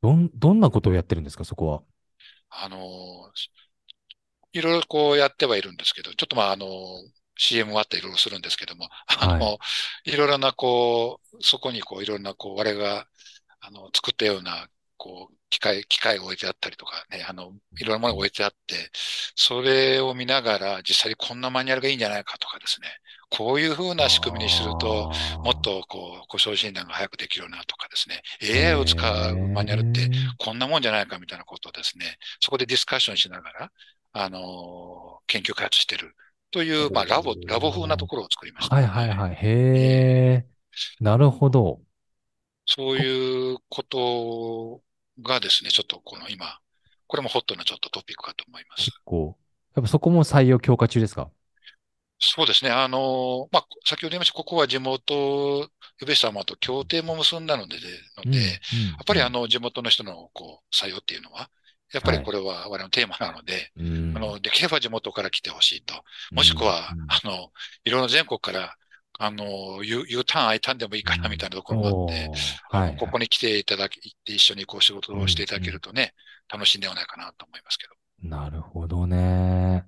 どん、どんなことをやってるんですか、そこは？あの、いろいろこうやってはいるんですけど、ちょっとまあ、あの、CM はあっていろいろするんですけども、あの、いろいろなこう、そこにこう、いろんなこう、我が、あの、作ったような、こう、機械、機械を置いてあったりとかね、あの、いろんなものが置いてあって、それを見ながら、実際にこんなマニュアルがいいんじゃないかとかですね、こういうふうな仕組みにすると、もっとこう、故障診断が早くできるなとかですね、AI を使うマニュアルってこんなもんじゃないかみたいなことをですね、そこでディスカッションしながら、あの研究開発してるという、まあ、ラボ、ラボ風なところを作りました。はいはいはい。へえ。なるほど。そういうことがですね、ちょっとこの今、これもホットなちょっとトピックかと思います。結構。やっぱそこも採用強化中ですか？そうですね。あの、まあ、先ほど言いました、ここは地元、宇部様と協定も結んだので、ので、やっぱりあの、の、地元の人のこう、採用っていうのは、やっぱりこれは我々のテーマなので、うんあの、できれば地元から来てほしいと。もしくは、うんあの、いろんな全国から、あの、U, U ターン、I ターンでもいいかなみたいなところもあって、はい。ここに来ていただき、行って一緒にこう仕事をしていただけるとね、楽しいんではないかなと思いますけど。なるほどね。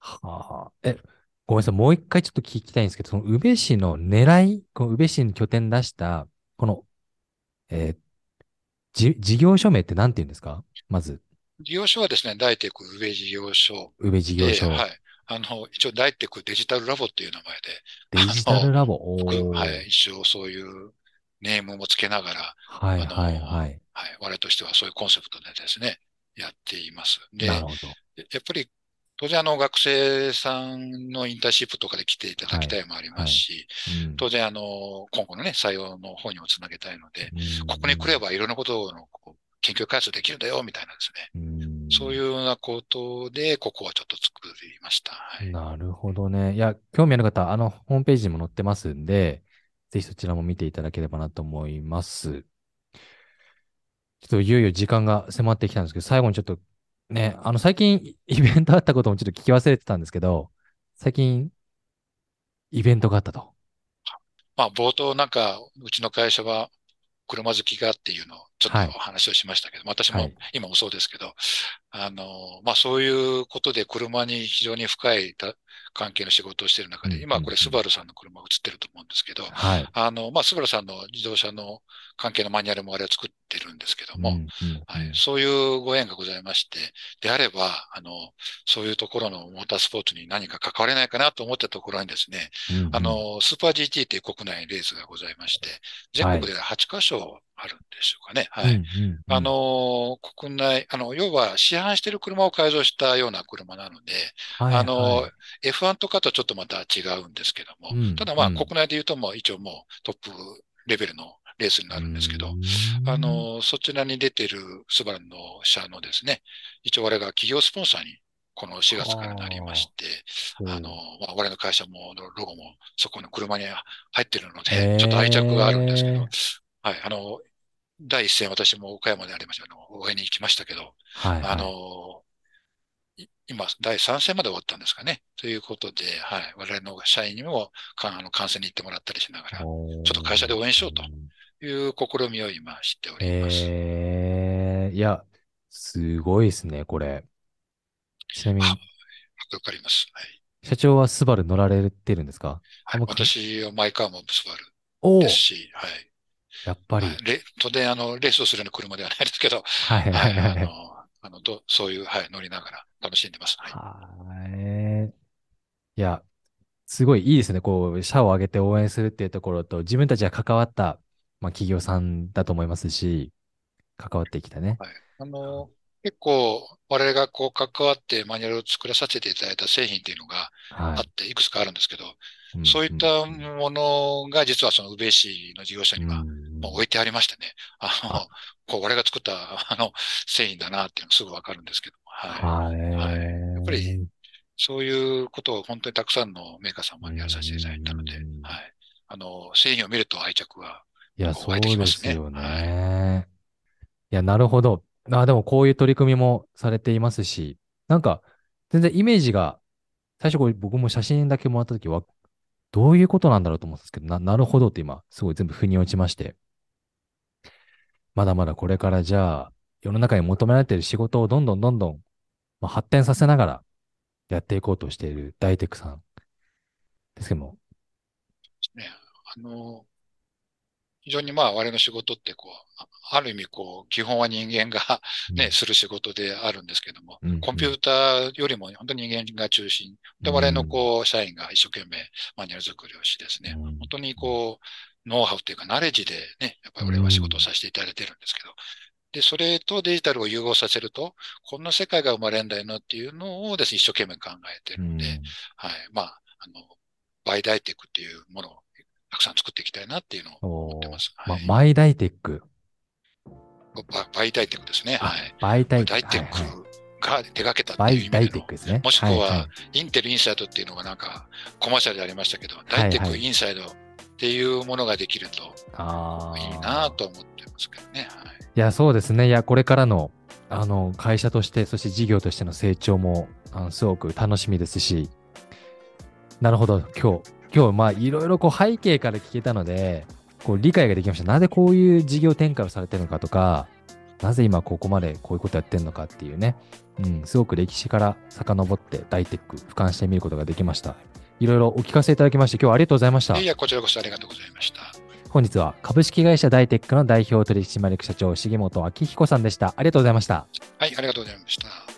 はあ。え、ごめんなさい。もう一回ちょっと聞きたいんですけど、その宇部市の狙い、この宇部市に拠点出した、この、えーじ、事業所名って何て言うんですか？まず、事業所はですね、大テク上事業所宇部事業で、所。はい。あの、一応大テクデジタルラボっていう名前デジタルラボ？はい、一応そういうネームもつけながら、はいはいはい。はい、我々としてはそういうコンセプトでですね、やっています。で、やなるほど。っぱり、当然あの学生さんのインターンシップとかで来ていただきたいもありますし、うん当然あの、今後のね、採用の方にもつなげたいので、うんここに来ればいろんなことのこう研究開発できるんだよ、みたいなですね。うんそういうようなことで、ここはちょっと作りました。はい。なるほどね。いや、興味ある方、あの、ホームページにも載ってますんで、ぜひそちらも見ていただければなと思います。ちょっといよいよ時間が迫ってきたんですけど、最後にちょっとね、あの、最近 イベントあったこともちょっと聞き忘れてたんですけど、最近、イベントがあったと。まあ、冒頭なんか、うちの会社は車好きがっていうのをちょっはい。と話をしましたけど、私もはい。今もそうですけど、あの、まあそういうことで車に非常に深いた関係の仕事をしている中で、うん今これうんスバルさんの車が映ってると思うんですけど、はい。あの、まあスバルさんの自動車の関係のマニュアルもあれを作ってるんですけども、うんうんはい、そういうご縁がございまして、であれば、あの、そういうところのモータースポーツに何か関われないかなと思ったところにですね、うんうん。あの、スーパー GT っていう国内レースがございまして、全国で8カ所あるんでしょうかね。はい。うんうんうん。あの、国内、あの、要は市販している車を改造したような車なので、はいあのはい、F1 とかとちょっとまた違うんですけども、うんただまあうん。国内で言うともう一応もうトップレベルのレースになるんですけど、うん。あの、そちらに出てるスバルの社のですね、一応我々が企業スポンサーにこの4月からなりまして、あの、まあ、我々の会社も、ロゴもそこの車に入ってるので、ちょっと愛着があるんですけど、はい、あの、第一戦私も岡山でありました、あの、応援に行きましたけど、はいはい。あの、い今、第3戦まで終わったんですかね。ということで、はい、我々の社員にも、かあの、観戦に行ってもらったりしながら、ちょっと会社で応援しようという試みを今知っております。えー、いや、すごいですね、これ。ちなみに、あわかります。はい。社長はスバル乗られてるんですか？はい、僕私はマイカーもスバルですし、はい。やっぱり。当然、あの、レースをするような車ではないですけど、はいははいい、はいはい。あの、あのどそういう、はい、乗りながら楽しんでます。はい。はい。いや、すごいいいですね。こう、社を挙げて応援するっていうところと、自分たちが関わった、まあ、企業さんだと思いますし、関わってきたね。はい。あの、結構、我々がこう関わってマニュアルを作らさせていただいた製品っていうのがはあって、いくつかあるんですけど、い。そういったうんものが実はその宇部市の事業者には置いてありましてね、あのあ、こう、我々が作ったあの製品だなっていうのすぐわかるんですけど、はい。はい。はいやっぱりそういうことを本当にたくさんのメーカー様にやらさせていただいたのでうん、はい。あの、製品を見ると愛着は、いや、そうですよね。いや、なるほど。あ、でもこういう取り組みもされていますし、なんか、全然イメージが、最初これ僕も写真だけもらったときは、どういうことなんだろうと思ったんですけど、な、なるほどって今、すごい全部腑に落ちまして。まだまだこれからじゃあ、世の中に求められている仕事をどんどんどんどん、まあ、発展させながらやっていこうとしている大テックさんですけども。ね、あの、非常にまあ我々の仕事ってこう、あある意味こう、基本は人間が ね、する仕事であるんですけども、うんコンピューターよりも本当に人間が中心。で、我々のこう、社員が一生懸命マニュアル作りをしですね、うん。本当にこう、ノウハウというか、ナレッジでね、やっぱり俺は仕事をさせていただいてるんですけど、で、それとデジタルを融合させると、こんな世界が生まれるんだよなっていうのをですね、一生懸命考えてるうん。んで、はい。まあ、あの、バイダイテックっていうものをたくさん作っていきたいなっていうのを思ってます。まはい、マイダイテック。ババイダイテックですね。あはい。バイダイテッはいはいクが手掛けたバっていう意味での、ですね。もしくは、いいインテルインサイドっていうのがなんかコマーシャルでありましたけど、はいダイテックインサイドっていうものができるとあいいーなと思ってますけどね。はい。いや、そうですね。いや、これからの、あの、会社として、そして事業としての成長も、あのすごく楽しみですし、なるほど、今日、今日、まあ、いろいろこう背景から聞けたので、こう理解ができました。なぜこういう事業展開をされてるのかとか、なぜ今ここまでこういうことやってるのかっていうね、うん、すごく歴史から遡って大テック、俯瞰してみることができました。いろいろお聞かせいただきまして、今日はありがとうございましたい。や、こちらこそありがとうございました。本日は株式会社大テックの代表取締役社長、重本明彦さんでした。ありがとうございました。はい、ありがとうございました。